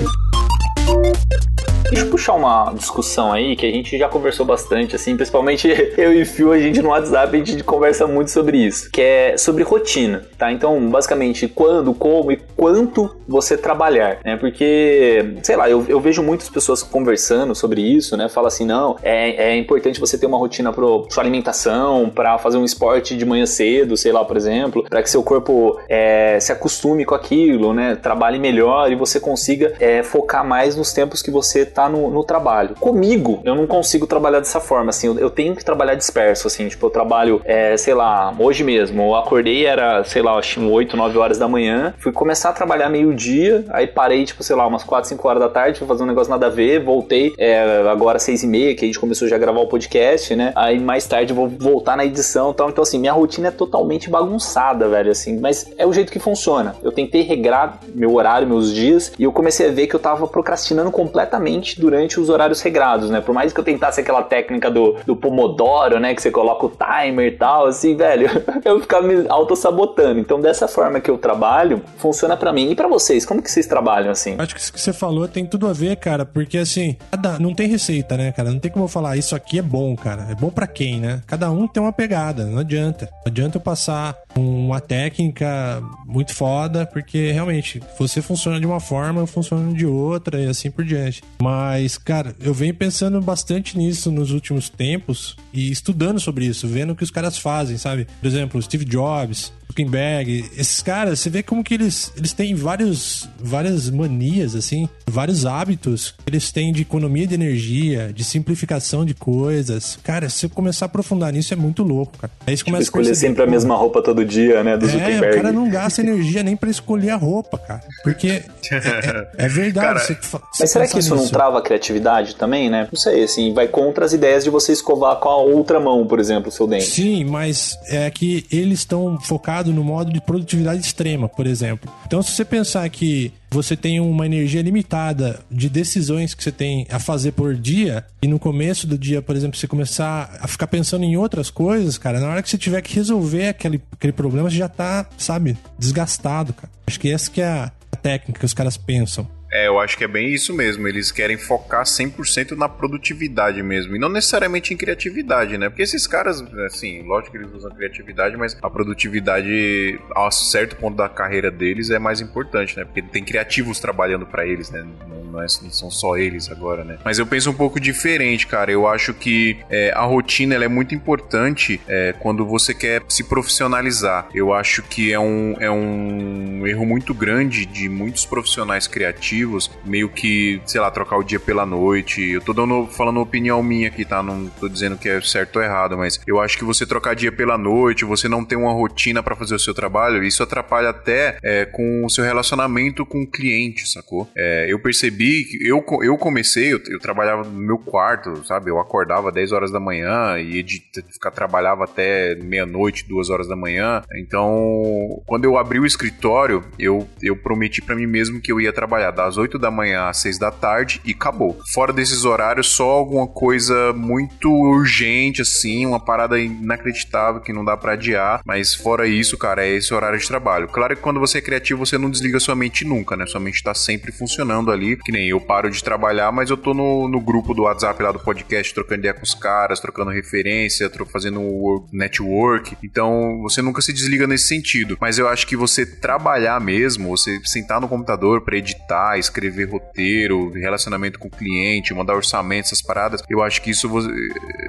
B: Deixa eu puxar uma discussão aí que a gente já conversou bastante, assim, principalmente *laughs* eu e Fio, a gente no WhatsApp, a gente conversa muito sobre isso, que é sobre rotina, tá? Então, basicamente, quando, como e quanto você trabalhar, né? Porque, sei lá, eu, eu vejo muitas pessoas conversando sobre isso, né? Fala assim, não, é, é importante você ter uma rotina para sua alimentação, para fazer um esporte de manhã cedo, sei lá, por exemplo, para que seu corpo é, se acostume com aquilo, né? Trabalhe melhor e você consiga é, focar mais nos tempos que você tá no, no trabalho. Comigo, eu não consigo trabalhar dessa forma, assim, eu, eu tenho que trabalhar disperso, assim, tipo, eu trabalho, é, sei lá, hoje mesmo, eu acordei, era, sei lá, acho que 8, 9 horas da manhã, fui começar a trabalhar meio-dia, aí parei, tipo, sei lá, umas 4, 5 horas da tarde, fui fazer um negócio nada a ver, voltei, é, agora 6 e meia, que a gente começou já a gravar o podcast, né, aí mais tarde vou voltar na edição e tal, então assim, minha rotina é totalmente bagunçada, velho, assim, mas é o jeito que funciona. Eu tentei regrar meu horário, meus dias, e eu comecei a ver que eu tava procrastinando completamente durante os horários regrados, né? Por mais que eu tentasse aquela técnica do, do Pomodoro, né? Que você coloca o timer e tal, assim, velho, *laughs* eu ficava me auto-sabotando. Então, dessa forma que eu trabalho, funciona pra mim. E pra vocês, como que vocês trabalham assim?
D: Acho que isso que você falou tem tudo a ver, cara, porque assim, cada, não tem receita, né, cara? Não tem como eu falar, isso aqui é bom, cara. É bom pra quem, né? Cada um tem uma pegada, não adianta. Não adianta eu passar uma técnica muito foda, porque realmente você funciona de uma forma, eu funciono de outra e assim por diante. Mas, cara, eu venho pensando bastante nisso nos últimos tempos e estudando sobre isso, vendo o que os caras fazem, sabe? Por exemplo, Steve Jobs, Zuckerberg, esses caras, você vê como que eles, eles têm vários, várias manias, assim, vários hábitos que eles têm de economia de energia, de simplificação de coisas. Cara, se eu começar a aprofundar nisso, é muito louco, cara. Aí você
B: Tipo,
D: começa a
B: escolher
D: perceber,
B: sempre a mesma roupa todo dia, né? Do
D: é, o
B: Zuckerberg.
D: cara não gasta energia nem pra escolher a roupa, cara. Porque é, é- é verdade.
C: Cara,
D: você fa-
B: Mas
D: você
B: será que isso não
D: nisso.
B: trava a criatividade também, né? Não sei, assim, vai contra as ideias de você escovar com a outra mão, por exemplo, o seu dente.
D: Sim, mas é que eles estão focados no modo de produtividade extrema, por exemplo. Então, se você pensar que você tem uma energia limitada de decisões que você tem a fazer por dia, e no começo do dia, por exemplo, você começar a ficar pensando em outras coisas, cara, na hora que você tiver que resolver aquele, aquele problema, você já tá, sabe, desgastado, cara. Acho que essa que é a técnica que os caras pensam.
A: É, eu acho que é bem isso mesmo. Eles querem focar 100% na produtividade mesmo. E não necessariamente em criatividade, né? Porque esses caras, assim, lógico que eles usam criatividade, mas a produtividade, a certo ponto da carreira deles, é mais importante, né? Porque tem criativos trabalhando pra eles, né? Não, não é- não são só eles agora, né? Mas eu penso um pouco diferente, cara. Eu acho que é, a rotina é muito importante é, quando você quer se profissionalizar. Eu acho que é um, é um erro muito grande de muitos profissionais criativos, meio que, sei lá, trocar o dia pela noite. Eu tô dando, falando opinião minha aqui, tá? Não tô dizendo que é certo ou errado, mas eu acho que você trocar dia pela noite, você não ter uma rotina pra fazer o seu trabalho, isso atrapalha até é, com o seu relacionamento com o cliente, sacou? É, eu percebi que eu, eu comecei, eu, eu trabalhava no meu quarto, sabe? Eu acordava 10 horas da manhã e edita, ficar, trabalhava até meia-noite, duas horas da manhã. Então, quando eu abri o escritório, eu, eu prometi pra mim mesmo que eu ia trabalhar das 8 da manhã às 6 da tarde e acabou. Fora desses horários, só alguma coisa muito urgente, assim, uma parada inacreditável que não dá pra adiar. Mas fora isso, cara, é esse horário de trabalho. Claro que quando você é criativo, você não desliga sua mente nunca, né? Sua mente tá sempre funcionando ali. Que nem eu paro de trabalhar, mas eu tô no, no grupo do WhatsApp lá do podcast, trocando ideia com os caras, trocando referência, tro- fazendo work- network. Então, você nunca se desliga nesse sentido. Mas eu acho que você trabalhar mesmo, você sentar no computador pra editar, escrever roteiro, relacionamento com o cliente, mandar orçamento, essas paradas, eu acho que isso,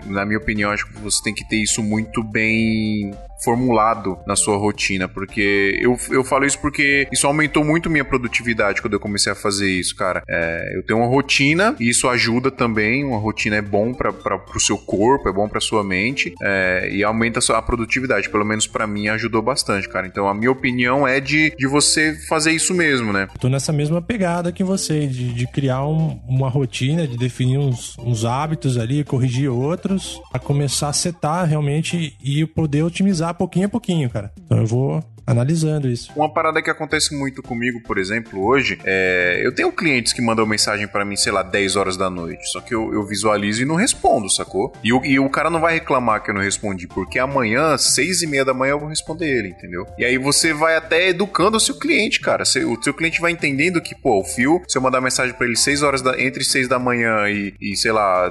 A: na minha opinião, acho que você tem que ter isso muito bem formulado na sua rotina, porque eu, eu falo isso porque isso aumentou muito minha produtividade quando eu comecei a fazer isso, cara. É, eu tenho uma rotina e isso ajuda também. Uma rotina é bom para o seu corpo, é bom para sua mente é, e aumenta a sua produtividade. Pelo menos para mim ajudou bastante, cara. Então a minha opinião é de, de você fazer isso mesmo, né?
D: Tô nessa mesma pegada que você, de, de criar um- uma rotina, de definir uns, uns hábitos ali, corrigir outros, a começar a setar realmente e poder otimizar pouquinho a pouquinho, cara. Então eu vou analisando isso.
A: Uma parada que acontece muito comigo, por exemplo, hoje, é. Eu tenho clientes que mandam mensagem pra mim, sei lá, 10 horas da noite. Só que eu, eu visualizo e não respondo, sacou? E, o- e o cara não vai reclamar que eu não respondi, porque amanhã, 6 e meia da manhã, eu vou responder ele, entendeu? E aí você vai até educando o seu cliente, cara. O seu cliente vai entendendo que, pô, o fio, se eu mandar mensagem pra ele 6 horas da, entre 6 da manhã e, e sei lá,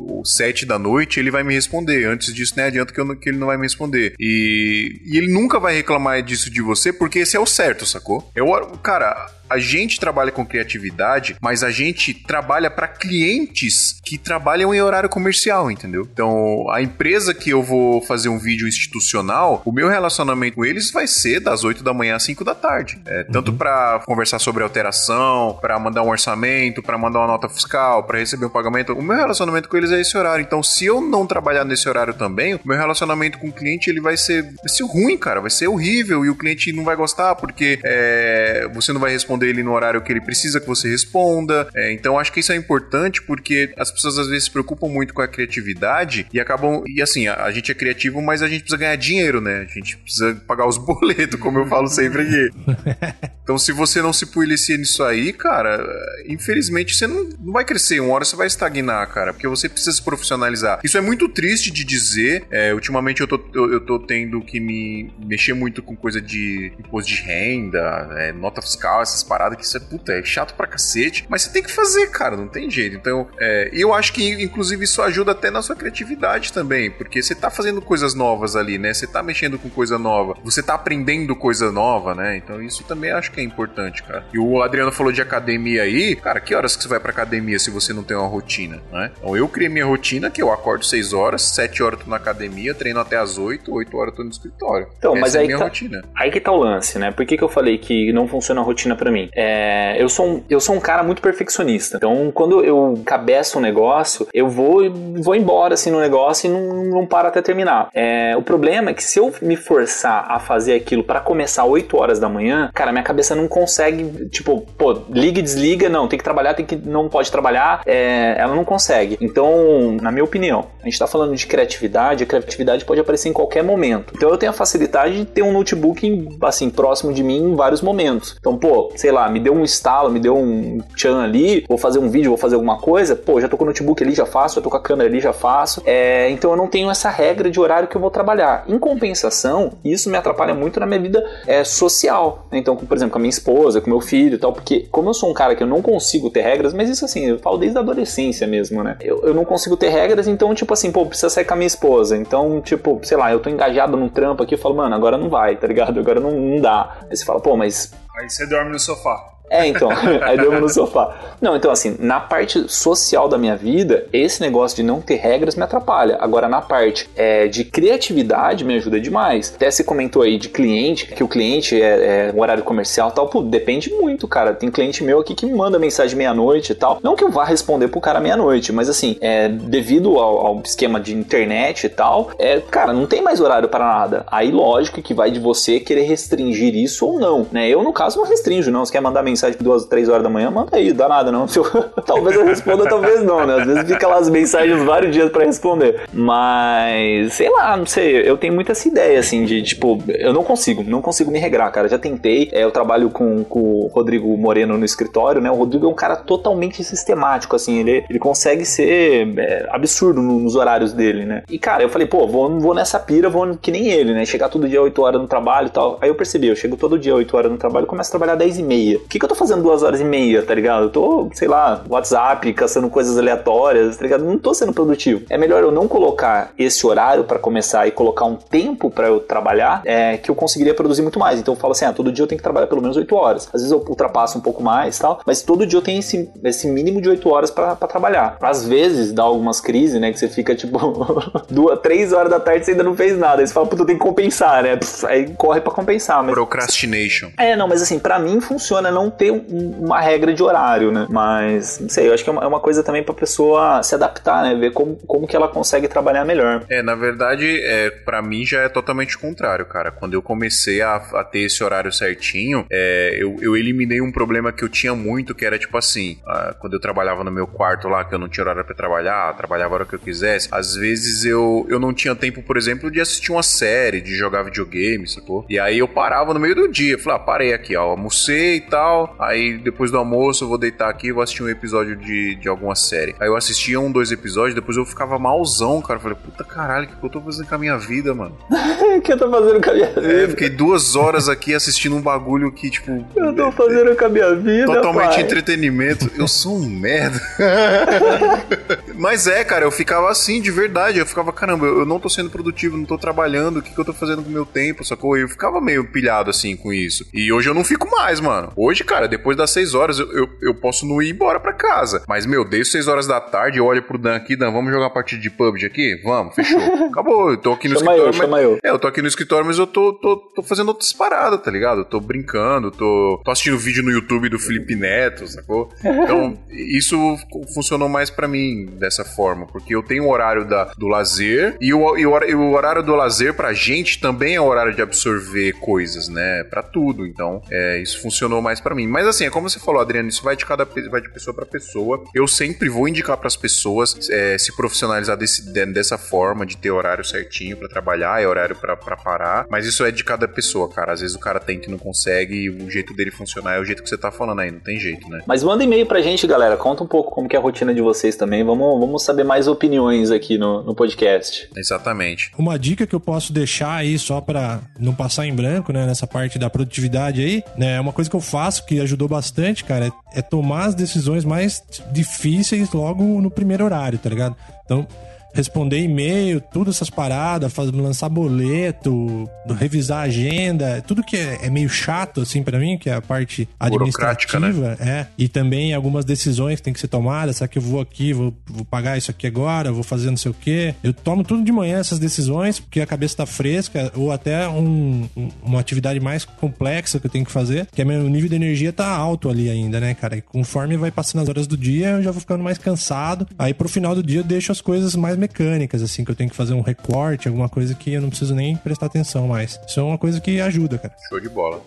A: o 7 da noite, ele vai me responder. Antes disso, nem adianta que, eu que ele não vai me responder. E, e ele nunca vai reclamar disso de você, porque esse é o certo, sacou? Eu, cara, a gente trabalha com criatividade, mas a gente trabalha para clientes que trabalham em horário comercial, entendeu? Então, a empresa que eu vou fazer um vídeo institucional, o meu relacionamento com eles vai ser das 8 da manhã às 5 da tarde. É, tanto para conversar sobre alteração, para mandar um orçamento, para mandar uma nota fiscal, para receber um pagamento. O meu relacionamento com eles é esse horário. Então, se eu não trabalhar nesse horário também, o meu relacionamento com o cliente ele vai ser, vai ser ruim, cara. Vai ser horrível e o cliente não vai gostar porque é, você não vai responder ele no horário que ele precisa que você responda. É, então, acho que isso é importante porque as pessoas às vezes se preocupam muito com a criatividade e acabam. E assim, a, a gente é criativo, mas a gente precisa ganhar dinheiro, né? A gente precisa pagar os *laughs* boletos, como eu falo sempre aqui. *laughs* Então, se você não se policia nisso aí, cara, infelizmente você não, não vai crescer. Uma hora você vai estagnar, cara. Porque Porque você precisa se profissionalizar. Isso é muito triste de dizer. É, ultimamente eu tô, eu, eu, tô tendo que me mexer muito com coisa de imposto de renda, é, nota fiscal, essas paradas que isso é, puta, é chato pra cacete. Mas você tem que fazer, cara, não tem jeito. Então, é, eu acho que, inclusive, isso ajuda até na sua criatividade também. Porque você tá fazendo coisas novas ali, né? Você tá mexendo com coisa nova. Você tá aprendendo coisa nova, né? Então, isso também acho que é importante, cara. E o Adriano falou de academia aí. Cara, que horas que você vai pra academia se você não tem uma rotina, né? Então, eu criei minha rotina que eu acordo 6 horas, 7 horas tô na academia, treino até as 8, 8 horas tô no escritório.
B: Então, Essa mas é aí, minha tá, rotina. aí que tá o lance, né? Por que, que eu falei que não funciona a rotina para mim? É, eu, sou um, eu sou um cara muito perfeccionista. Então, quando eu cabeço um negócio, eu vou vou embora assim no negócio e não, não paro até terminar. É, o problema é que se eu me forçar a fazer aquilo para começar 8 horas da manhã, cara, minha cabeça não consegue, tipo, pô, liga e desliga, não, tem que trabalhar, tem que não pode trabalhar, é, ela não consegue. Então, na minha opinião, a gente tá falando de criatividade, a criatividade pode aparecer em qualquer momento. Então, eu tenho a facilidade de ter um notebook assim próximo de mim em vários momentos. Então, pô, sei lá, me deu um estalo, me deu um chan ali, vou fazer um vídeo, vou fazer alguma coisa, pô, já tô com o notebook ali, já faço, já tô com a câmera ali, já faço. É, então eu não tenho essa regra de horário que eu vou trabalhar. Em compensação, isso me atrapalha muito na minha vida é, social. Então, por exemplo, com a minha esposa, com meu filho e tal, porque como eu sou um cara que eu não consigo ter regras, mas isso assim, eu falo desde a adolescência mesmo, né? Eu, eu não consigo ter regras, então, tipo assim, pô, precisa sair com a minha esposa. Então, tipo, sei lá, eu tô engajado num trampo aqui, eu falo, mano, agora não vai, tá ligado? Agora não, não dá. Aí você fala, pô, mas.
C: Aí você dorme no sofá.
B: É, então, aí deu no sofá. Não, então assim, na parte social da minha vida, esse negócio de não ter regras me atrapalha. Agora, na parte é, de criatividade, me ajuda demais. Até você comentou aí de cliente, que o cliente é, é um horário comercial e tal. Pô, depende muito, cara. Tem cliente meu aqui que me manda mensagem meia-noite e tal. Não que eu vá responder pro cara meia-noite, mas assim, é, devido ao, ao, esquema de internet e tal, é, cara, não tem mais horário para nada. Aí, lógico que vai de você querer restringir isso ou não, né? Eu, no caso, não restringo, não. Você quer mandar mensagem mensagem duas, três horas da manhã, manda aí, dá nada não. *laughs* talvez eu responda, talvez não, né? Às vezes fica lá as mensagens vários dias para responder. Mas, sei lá, não sei, eu tenho muito essa ideia, assim, de tipo, eu não consigo, não consigo me regrar, cara. Já tentei, é, eu trabalho com, com o Rodrigo Moreno no escritório, né? O Rodrigo é um cara totalmente sistemático, assim, ele, ele consegue ser é, absurdo nos horários dele, né? E, cara, eu falei, pô, vou, vou nessa pira, vou que nem ele, né? Chegar todo dia 8 horas no trabalho e tal. Aí eu percebi, eu chego todo dia 8 horas no trabalho e começo a trabalhar 10 e meia. O que, que eu tô fazendo duas horas e meia, tá ligado? Eu tô, sei lá, WhatsApp, caçando coisas aleatórias, tá ligado? Não tô sendo produtivo. É melhor eu não colocar esse horário para começar e colocar um tempo para eu trabalhar, é, que eu conseguiria produzir muito mais. Então eu falo assim, ah, todo dia eu tenho que trabalhar pelo menos 8 horas. Às vezes eu ultrapasso um pouco mais tal, mas todo dia eu tenho esse, esse mínimo de 8 horas para trabalhar. Às vezes dá algumas crises, né, que você fica tipo *laughs* duas, três horas da tarde e você ainda não fez nada. Aí você fala, puta, eu tenho que compensar, né? Aí corre para compensar. Mas...
A: Procrastination.
B: É, não, mas assim, para mim funciona não ter um, uma regra de horário, né? Mas, não sei, eu acho que é uma, é uma coisa também pra pessoa se adaptar, né? Ver como, como que ela consegue trabalhar melhor.
A: É, na verdade, é, para mim já é totalmente o contrário, cara. Quando eu comecei a, a ter esse horário certinho, é, eu, eu eliminei um problema que eu tinha muito, que era tipo assim, a, quando eu trabalhava no meu quarto lá, que eu não tinha horário para trabalhar, trabalhava a hora que eu quisesse, às vezes eu, eu não tinha tempo, por exemplo, de assistir uma série, de jogar videogame, sacou? E aí eu parava no meio do dia, falei, ah, parei aqui, ó, almocei e tal, aí depois do almoço eu vou deitar aqui e vou assistir um episódio de, de alguma série. Aí eu assistia um, dois episódios, depois eu ficava malzão, cara. Eu falei, puta caralho, o que eu tô fazendo com a minha vida, mano? *laughs*
B: O que eu tô fazendo com a minha é, vida?
A: É, fiquei duas horas aqui assistindo um bagulho que, tipo.
B: Eu tô fazendo com a minha vida.
A: Totalmente
B: pai.
A: entretenimento. Eu sou um merda. *laughs* Mas é, cara, eu ficava assim, de verdade. Eu ficava, caramba, eu não tô sendo produtivo, não tô trabalhando, o que, que eu tô fazendo com o meu tempo, sacou? Eu ficava meio pilhado assim com isso. E hoje eu não fico mais, mano. Hoje, cara, depois das seis horas, eu, eu, eu posso não ir embora pra casa. Mas, meu, desde 6 horas da tarde, eu olho pro Dan aqui, Dan, vamos jogar uma partida de PUBG aqui? Vamos, fechou. *laughs* Acabou, eu tô aqui no
B: chama
A: escritório.
B: Eu,
A: mas...
B: chama eu.
A: É, eu tô aqui no escritório, mas eu tô, tô, tô fazendo outras paradas, tá ligado? Eu tô brincando, tô, tô assistindo vídeo no YouTube do Felipe Neto, sacou? Então, *laughs* isso funcionou mais para mim dessa forma, porque eu tenho o horário da, do lazer e o, e o, e o horário do lazer pra gente também é o horário de absorver coisas, né? Pra tudo. Então, é, isso funcionou mais para mim. Mas assim, é como você falou, Adriano, isso vai de cada vai de pessoa para pessoa. Eu sempre vou indicar para as pessoas é, se profissionalizar desse, dessa forma, de ter horário certinho para trabalhar, é horário para parar. Mas isso é de cada pessoa, cara. Às vezes o cara tenta e não consegue, e o jeito dele funcionar é o jeito que você tá falando aí, não tem jeito, né?
B: Mas manda e-mail pra gente, galera. Conta um pouco como que é a rotina de vocês também. Vamos, vamos saber mais opiniões aqui no, no podcast.
A: Exatamente.
D: Uma dica que eu posso deixar aí, só para não passar em branco, né, nessa parte da produtividade aí, né, é uma coisa que eu faço que ajudou bastante, cara, é, é tomar as decisões mais difíceis logo no primeiro horário, tá ligado? Então, responder e-mail, tudo essas paradas, fazer, lançar boleto, revisar agenda, tudo que é, é meio chato, assim, para mim, que é a parte administrativa, né? é. E também algumas decisões que tem que ser tomadas, será que eu vou aqui, vou, vou pagar isso aqui agora, vou fazer não sei o quê. Eu tomo tudo de manhã essas decisões, porque a cabeça tá fresca, ou até um, uma atividade mais complexa que eu tenho que fazer, que é meu nível de energia tá alto ali ainda, né, cara? E conforme vai passando as horas do dia, eu já vou ficando mais cansado. Aí pro final do dia eu deixo as coisas mais mecânicas, assim, que eu tenho que fazer um recorte, alguma coisa que eu não preciso nem prestar atenção mais. Isso é uma coisa que ajuda, cara.
A: Show de bola.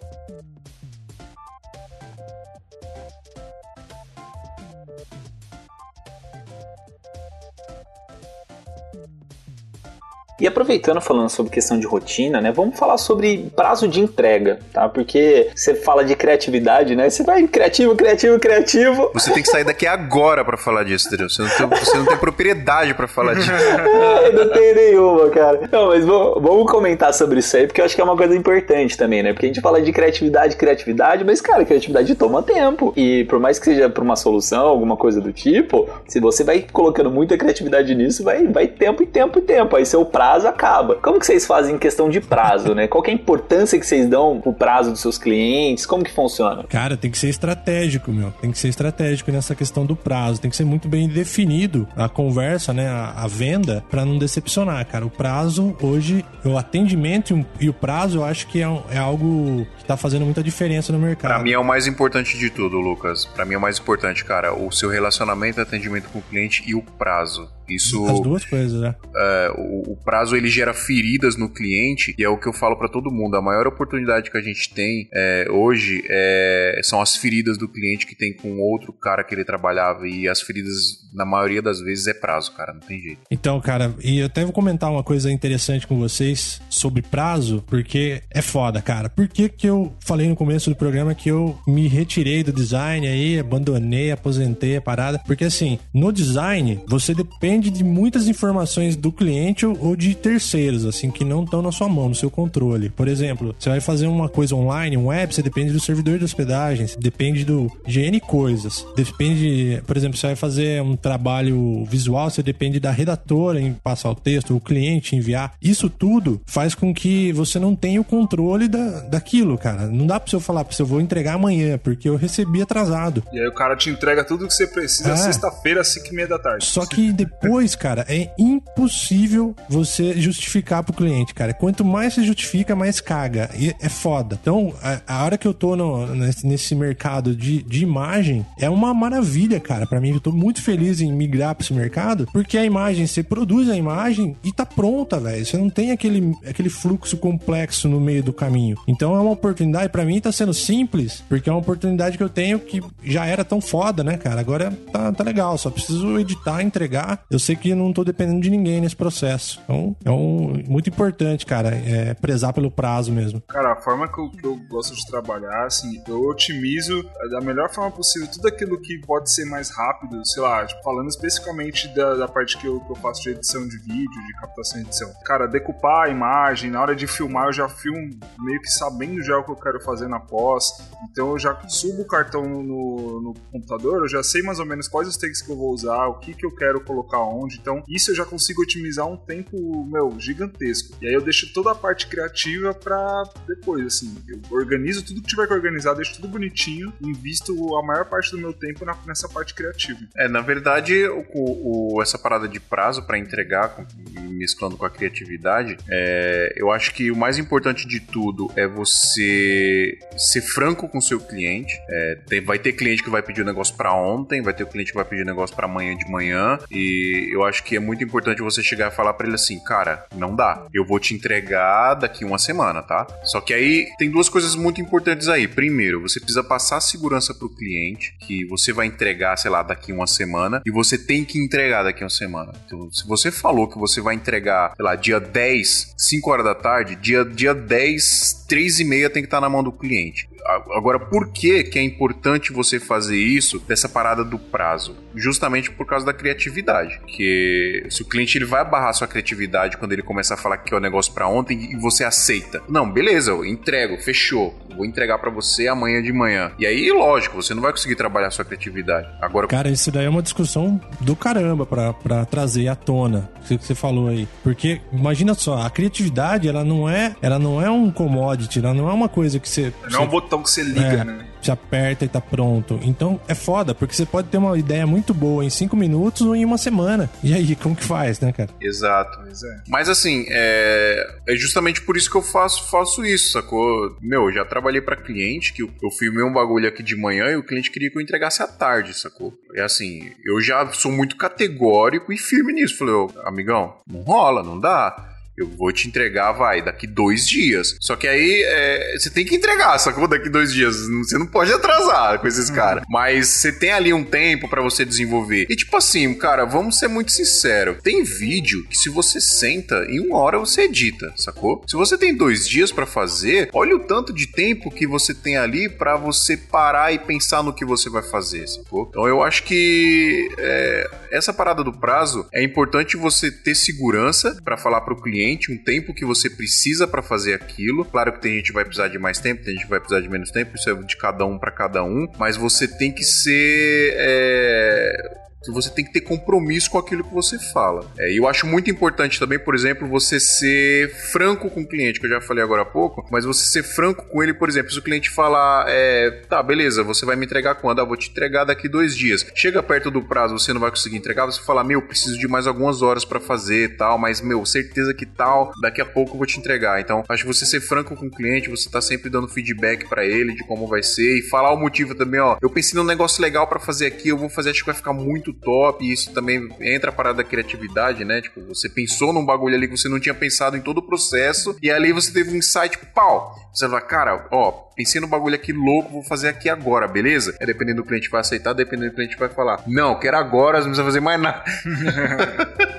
B: E aproveitando falando sobre questão de rotina, né? Vamos falar sobre prazo de entrega, tá? Porque você fala de criatividade, né? Você vai criativo, criativo, criativo.
A: Você tem que sair daqui agora para falar disso, entendeu? Você não tem, você não tem propriedade para falar disso. *laughs*
B: é, não tem nenhuma, cara. Não, mas vamos comentar sobre isso aí, porque eu acho que é uma coisa importante também, né? Porque a gente fala de criatividade, criatividade, mas, cara, criatividade toma tempo. E por mais que seja para uma solução, alguma coisa do tipo, se você vai colocando muita criatividade nisso, vai, vai tempo e tempo e tempo. Aí seu prazo prazo acaba. Como que vocês fazem em questão de prazo, né? Qual é a importância que vocês dão pro prazo dos seus clientes? Como que funciona?
D: Cara, tem que ser estratégico, meu. Tem que ser estratégico nessa questão do prazo. Tem que ser muito bem definido a conversa, né? A, a venda, para não decepcionar, cara. O prazo, hoje, o atendimento e o prazo, eu acho que é, é algo que tá fazendo muita diferença no mercado.
A: Pra mim é o mais importante de tudo, Lucas. Pra mim é o mais importante, cara. O seu relacionamento, atendimento com o cliente e o prazo. Isso.
D: As duas coisas, né?
A: É, o, o, prazo ele gera feridas no cliente e é o que eu falo para todo mundo. A maior oportunidade que a gente tem é, hoje é, são as feridas do cliente que tem com outro cara que ele trabalhava e as feridas na maioria das vezes é prazo, cara, não tem jeito.
D: Então, cara, e eu até vou comentar uma coisa interessante com vocês sobre prazo, porque é foda, cara. Por que que eu falei no começo do programa que eu me retirei do design aí, abandonei, aposentei a parada? Porque assim, no design, você depende de muitas informações do cliente ou de terceiros, assim, que não estão na sua mão, no seu controle. Por exemplo, você vai fazer uma coisa online, um web, você depende do servidor de hospedagem, depende do de N coisas. Depende, por exemplo, você vai fazer um trabalho visual, você depende da redatora em passar o texto, o cliente enviar. Isso tudo faz com que você não tenha o controle da, daquilo, cara. Não dá pra você falar, pra você, eu vou entregar amanhã, porque eu recebi atrasado.
C: E aí o cara te entrega tudo que você precisa é. sexta-feira, às 5 e meia da tarde.
D: Só que depois cara, é impossível você justificar pro cliente, cara. Quanto mais você justifica, mais caga. E é foda. Então, a, a hora que eu tô no, nesse, nesse, mercado de, de imagem, é uma maravilha, cara. Para mim, eu tô muito feliz em migrar pra esse mercado, porque a imagem, você produz a imagem e tá pronta, velho. Você não tem aquele, aquele fluxo complexo no meio do caminho. Então, é uma oportunidade, para mim, tá sendo simples, porque é uma oportunidade que eu tenho que já era tão foda, né, cara? Agora tá, tá legal, só preciso editar, entregar. Eu sei que não tô dependendo de ninguém nesse processo. Então, é um, muito importante, cara, é, prezar pelo prazo mesmo.
C: Cara, a forma que eu, que eu, gosto de trabalhar, assim, eu otimizo da melhor forma possível tudo aquilo que pode ser mais rápido, sei lá, tipo, falando especificamente da, da parte que eu, que eu faço de edição de vídeo, de captação e edição. Cara, decupar a imagem, na hora de filmar, eu já filmo meio que sabendo já o que eu quero fazer na pós. Então eu já subo o cartão no, no computador, eu já sei mais ou menos quais os takes que eu vou usar, o que, que eu quero colocar onde. Então, isso eu já consigo otimizar um tempo, meu, gigantesco. E aí eu deixo toda a parte criativa para depois, assim. Eu organizo tudo que tiver que organizar, deixo tudo bonitinho invisto a maior parte do meu tempo na, nessa parte criativa.
A: É, na verdade, o, o essa parada de prazo para entregar, mesclando com a criatividade, é, eu acho que o mais importante de tudo é você ser franco com seu cliente. É, tem, vai ter cliente que vai pedir o negócio para ontem, vai ter cliente que vai pedir o negócio para amanhã de manhã e eu acho que é muito importante você chegar e falar para ele assim, cara, não dá. Eu vou te entregar daqui uma semana, tá? Só que aí tem duas coisas muito importantes aí. Primeiro, você precisa passar segurança pro cliente que você vai entregar, sei lá, daqui uma semana e você tem que entregar daqui uma semana. Então, se você falou que você vai entregar, sei lá, dia 10, 5 horas da tarde, dia, dia 10, 3 e meia tem que estar na mão do cliente. Agora, por que, que é importante você fazer isso dessa parada do prazo? Justamente por causa da criatividade. Que se o cliente ele vai barrar sua criatividade quando ele começar a falar que é o negócio para ontem e você aceita. Não, beleza, eu entrego, fechou. Vou entregar para você amanhã de manhã. E aí, lógico, você não vai conseguir trabalhar sua criatividade. Agora,
D: Cara, isso daí é uma discussão do caramba pra, pra trazer à tona, isso que você falou aí. Porque, imagina só, a criatividade, ela não é, ela não é um commodity, ela não é uma coisa que você...
C: Não é um botão que você liga,
D: É,
C: né?
D: Você aperta e tá pronto. Então é foda, porque você pode ter uma ideia muito boa em cinco minutos ou em uma semana. E aí, *laughs* como que faz, né, cara?
A: exato.
C: Pois é.
A: Mas assim, é, é justamente por isso que eu faço, faço isso, sacou? Meu, eu já trabalhei pra cliente que eu, eu filmei um bagulho aqui de manhã e o cliente queria que eu entregasse à tarde, sacou? É assim, eu já sou muito categórico e firme nisso. Falei, ô, amigão, não rola, não dá. Eu vou te entregar, vai, daqui dois dias. Só que aí é, você tem que entregar, sacou? Daqui dois dias. Você não pode atrasar com esses caras. Mas você tem ali um tempo pra você desenvolver. E tipo assim, cara, vamos ser muito sinceros. Tem vídeo que se você senta, em uma hora você edita, sacou? Se você tem dois dias pra fazer, olha o tanto de tempo que você tem ali pra você parar e pensar no que você vai fazer, sacou? Então eu acho que é, essa parada do prazo é importante você ter segurança pra falar pro cliente um tempo que você precisa pra fazer aquilo. Claro que tem gente que vai precisar de mais tempo, tem gente que vai precisar de menos tempo, isso é de cada um pra cada um, mas você tem que ser é, que você tem que ter compromisso com aquilo que você fala. É, eu acho muito importante também, por exemplo, você ser franco com o cliente, que eu já falei agora há pouco, mas você ser franco com ele, por exemplo, se o cliente falar, é, tá, beleza, você vai me entregar quando? Ah, vou te entregar daqui dois dias. Chega perto do prazo, você não vai conseguir entregar, você fala, meu, preciso de mais algumas horas pra fazer tal, mas, meu, certeza que tal, daqui a pouco eu vou te entregar. Então, acho que você ser franco com o cliente, você tá sempre dando feedback pra ele de como vai ser e falar o motivo também, ó, eu pensei num negócio legal pra fazer aqui, eu vou fazer, acho que vai ficar muito top, e isso também entra a parada da criatividade, né? Tipo, você pensou num bagulho ali que você não tinha pensado em todo o processo, e ali você teve um insight, pau! Você fala, cara, ó, pensei no bagulho aqui louco, vou fazer aqui agora, beleza? É dependendo do cliente vai aceitar, dependendo do cliente vai falar, não, quero agora, não precisa fazer mais nada. *laughs*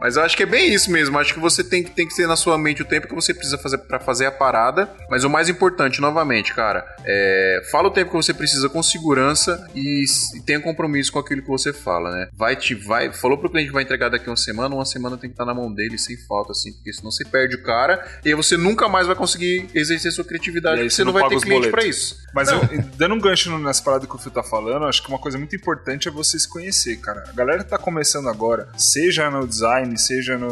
A: Mas eu acho que é bem isso mesmo. Acho que você tem, que- tem que ter na sua mente o tempo que você precisa fazer para fazer a parada. Mas o mais importante, novamente, cara, é, fala o tempo que você precisa com segurança e, e tenha compromisso com aquilo que você fala, né? Vai te vai, falou pro cliente que vai entregar daqui uma semana, uma semana tem que estar na mão dele sem falta, assim, porque senão você perde o cara e aí você nunca mais vai conseguir exercer sua criatividade, porque
C: você
A: você não
C: não
A: vai
C: paga
A: ter
C: os
A: cliente
C: boletos.
A: pra isso.
C: Mas
A: Não.
C: eu- dando um gancho nessa parada que o Fio tá falando, acho que uma coisa muito importante é você se conhecer, cara. A galera que tá começando agora, seja no design, seja na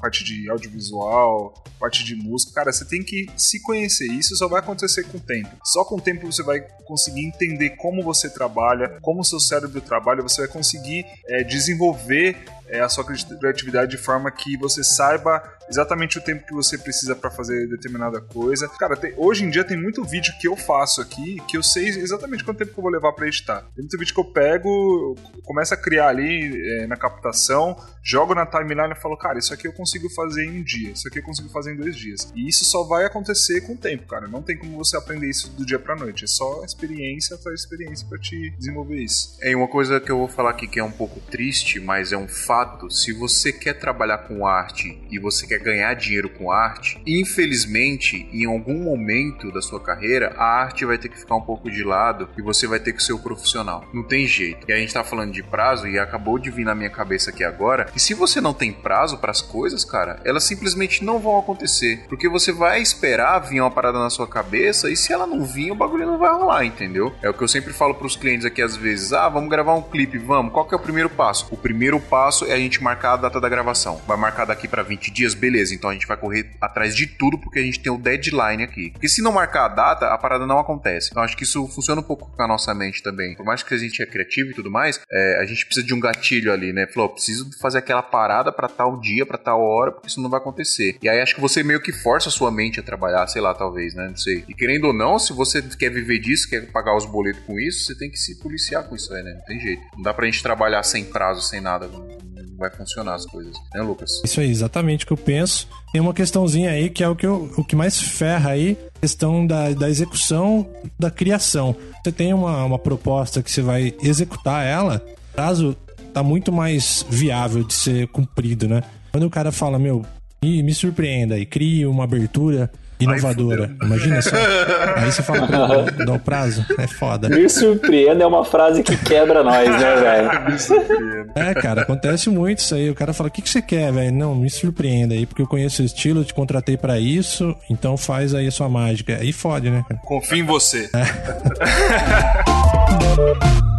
C: parte de audiovisual, parte de música, cara, você tem que se conhecer. Isso só vai acontecer com o tempo. Só com o tempo você vai conseguir entender como você trabalha, como o seu cérebro trabalha, você vai conseguir é, desenvolver é, a sua criatividade de forma que você saiba exatamente o tempo que você precisa para fazer determinada coisa. Cara, tem- hoje em dia tem muito vídeo que eu faço aqui que eu sei exatamente quanto tempo que eu vou levar para editar. Tem muito vídeo que eu pego, começo a criar ali é, na captação, jogo na timeline e falo, cara, isso aqui eu consigo fazer em um dia, isso aqui eu consigo fazer em dois dias. E isso só vai acontecer com o tempo, cara. Não tem como você aprender isso do dia pra noite. É só experiência atrás experiência para te desenvolver isso.
A: É, uma coisa que eu vou falar aqui que é um pouco triste, mas é um fato. Se você quer trabalhar com arte e você quer ganhar dinheiro com arte, infelizmente, em algum momento da sua carreira, a arte vai ter que ficar um pouco de lado e você vai ter que ser o profissional. Não tem jeito. E a gente tá falando de prazo e acabou de vir na minha cabeça aqui agora. E se você não tem prazo para as coisas, cara, elas simplesmente não vão acontecer. Porque você vai esperar vir uma parada na sua cabeça e se ela não vir, o bagulho não vai rolar, entendeu? É o que eu sempre falo pros clientes aqui às vezes: ah, vamos gravar um clipe, vamos. Qual que é o primeiro passo? O primeiro passo é a gente marcar a data da gravação. Vai marcar daqui para 20 dias, beleza. Então a gente vai correr atrás de tudo porque a gente tem o deadline aqui. Porque se não marcar a data, a parada não acontece. Então acho que isso funciona um pouco com a nossa mente também. Por mais que a gente é criativo e tudo mais, é, a gente precisa de um gatilho ali, né? Falou, preciso fazer aquela parada para tal dia, para tal hora, porque isso não vai acontecer. E aí acho que você meio que força a sua mente a trabalhar, sei lá, talvez, né? Não sei. E querendo ou não, se você quer viver disso, quer pagar os boletos com isso, você tem que se policiar com isso aí, né? Não tem jeito. Não dá pra gente trabalhar sem prazo, sem nada. Não vai funcionar as coisas, né, Lucas?
D: Isso aí, exatamente o que eu penso. Tem uma questãozinha aí que é o que, eu, o que mais ferra aí, questão da, da execução da criação. Você tem uma, uma proposta que você vai executar ela, prazo tá muito mais viável de ser cumprido, né? Quando o cara fala, meu, me, me surpreenda e crie uma abertura inovadora. Imagina só. *laughs* Aí você fala, pô, dá o prazo. É foda.
B: Me surpreenda é uma frase que quebra nós, né, *laughs* velho?
D: É, cara, acontece muito isso aí. O cara fala, o que, que você quer, velho? Não, me surpreenda aí, porque eu conheço o estilo, eu te contratei pra isso, então faz aí a sua mágica. Aí fode, né, cara?
C: Confio em você. *laughs*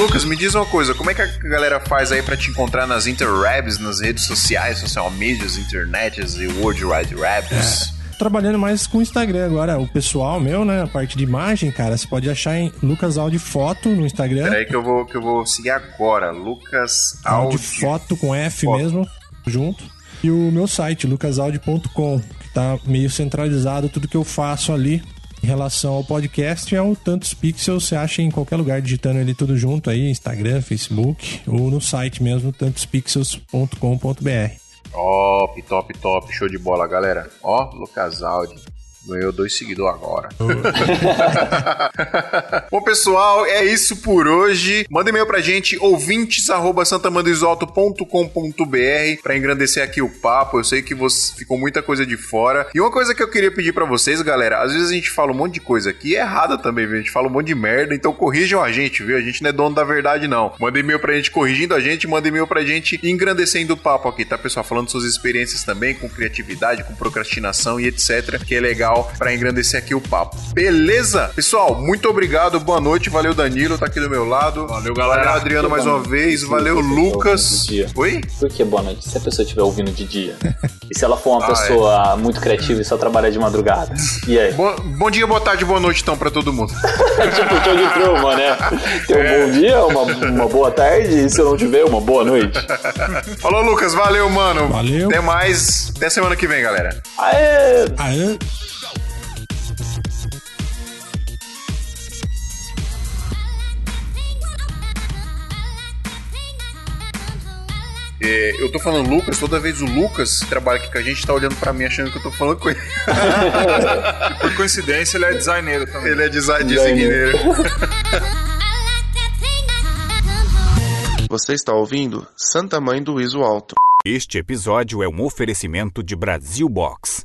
A: Lucas, me diz uma coisa, como é que a galera faz aí pra te encontrar nas interwebs, nas redes sociais, social medias, internets e World Wide Webs?
D: Trabalhando mais com o Instagram agora, o pessoal meu, né? A parte de imagem, cara, você pode achar em Lucas Audi Foto no Instagram.
A: Peraí que eu vou, que eu vou seguir agora, Lucas
D: Audi. Foto com F
A: Foto.
D: mesmo, junto. E o meu site, lucasaudi.com, que tá meio centralizado tudo que eu faço ali. Em relação ao podcast, é o Tantos Pixels, você acha em qualquer lugar digitando ele tudo junto aí, Instagram, Facebook, ou no site mesmo, tantospixels.com.br.
A: Top, top, top, show de bola, galera. Ó, Lucas Audi. Ganhou dois seguidores agora. *laughs* Bom, pessoal, é isso por hoje. Manda e-mail pra gente, ouvintes.santamandoisoalto.com.br pra engrandecer aqui o papo. Eu sei que você ficou muita coisa de fora. E uma coisa que eu queria pedir pra vocês, galera, às vezes a gente fala um monte de coisa aqui, é errada também, viu? A gente fala um monte de merda, então corrijam a gente, viu? A gente não é dono da verdade, não. Manda e-mail pra gente corrigindo a gente, manda e-mail pra gente engrandecendo o papo aqui, tá, pessoal? Falando suas experiências também, com criatividade, com procrastinação e etc. Que é legal pra engrandecer aqui o papo. Beleza? Pessoal, muito obrigado, boa noite, valeu Danilo, tá aqui do meu lado.
C: Valeu, galera.
A: Valeu Adriano mais uma vez, valeu Lucas.
B: dia.
A: Oi?
B: Por que boa noite? Se a pessoa estiver ouvindo de dia. *laughs* E se ela for uma
A: Ah,
B: pessoa muito criativa e só trabalhar de madrugada? E aí?
A: Bom, bom dia, boa tarde, boa noite então pra todo mundo.
B: É *laughs* tipo show de Truman, né? Tem um bom dia, uma, uma boa tarde, e se eu não tiver, uma boa noite. *laughs*
A: Falou, Lucas, valeu, mano.
D: Valeu.
A: Até mais, até semana que vem, galera.
B: Aê!
D: Aê!
A: É, eu tô falando Lucas, toda vez o Lucas que trabalha aqui com a gente tá olhando pra mim achando que eu tô falando com ele. *laughs*
C: Por coincidência, ele é designeiro também.
A: Ele é design
B: Designer.
A: designer. *laughs*
G: Você está ouvindo Santa Mãe do Iso Alto.
H: Este episódio é um oferecimento de Brasil Box.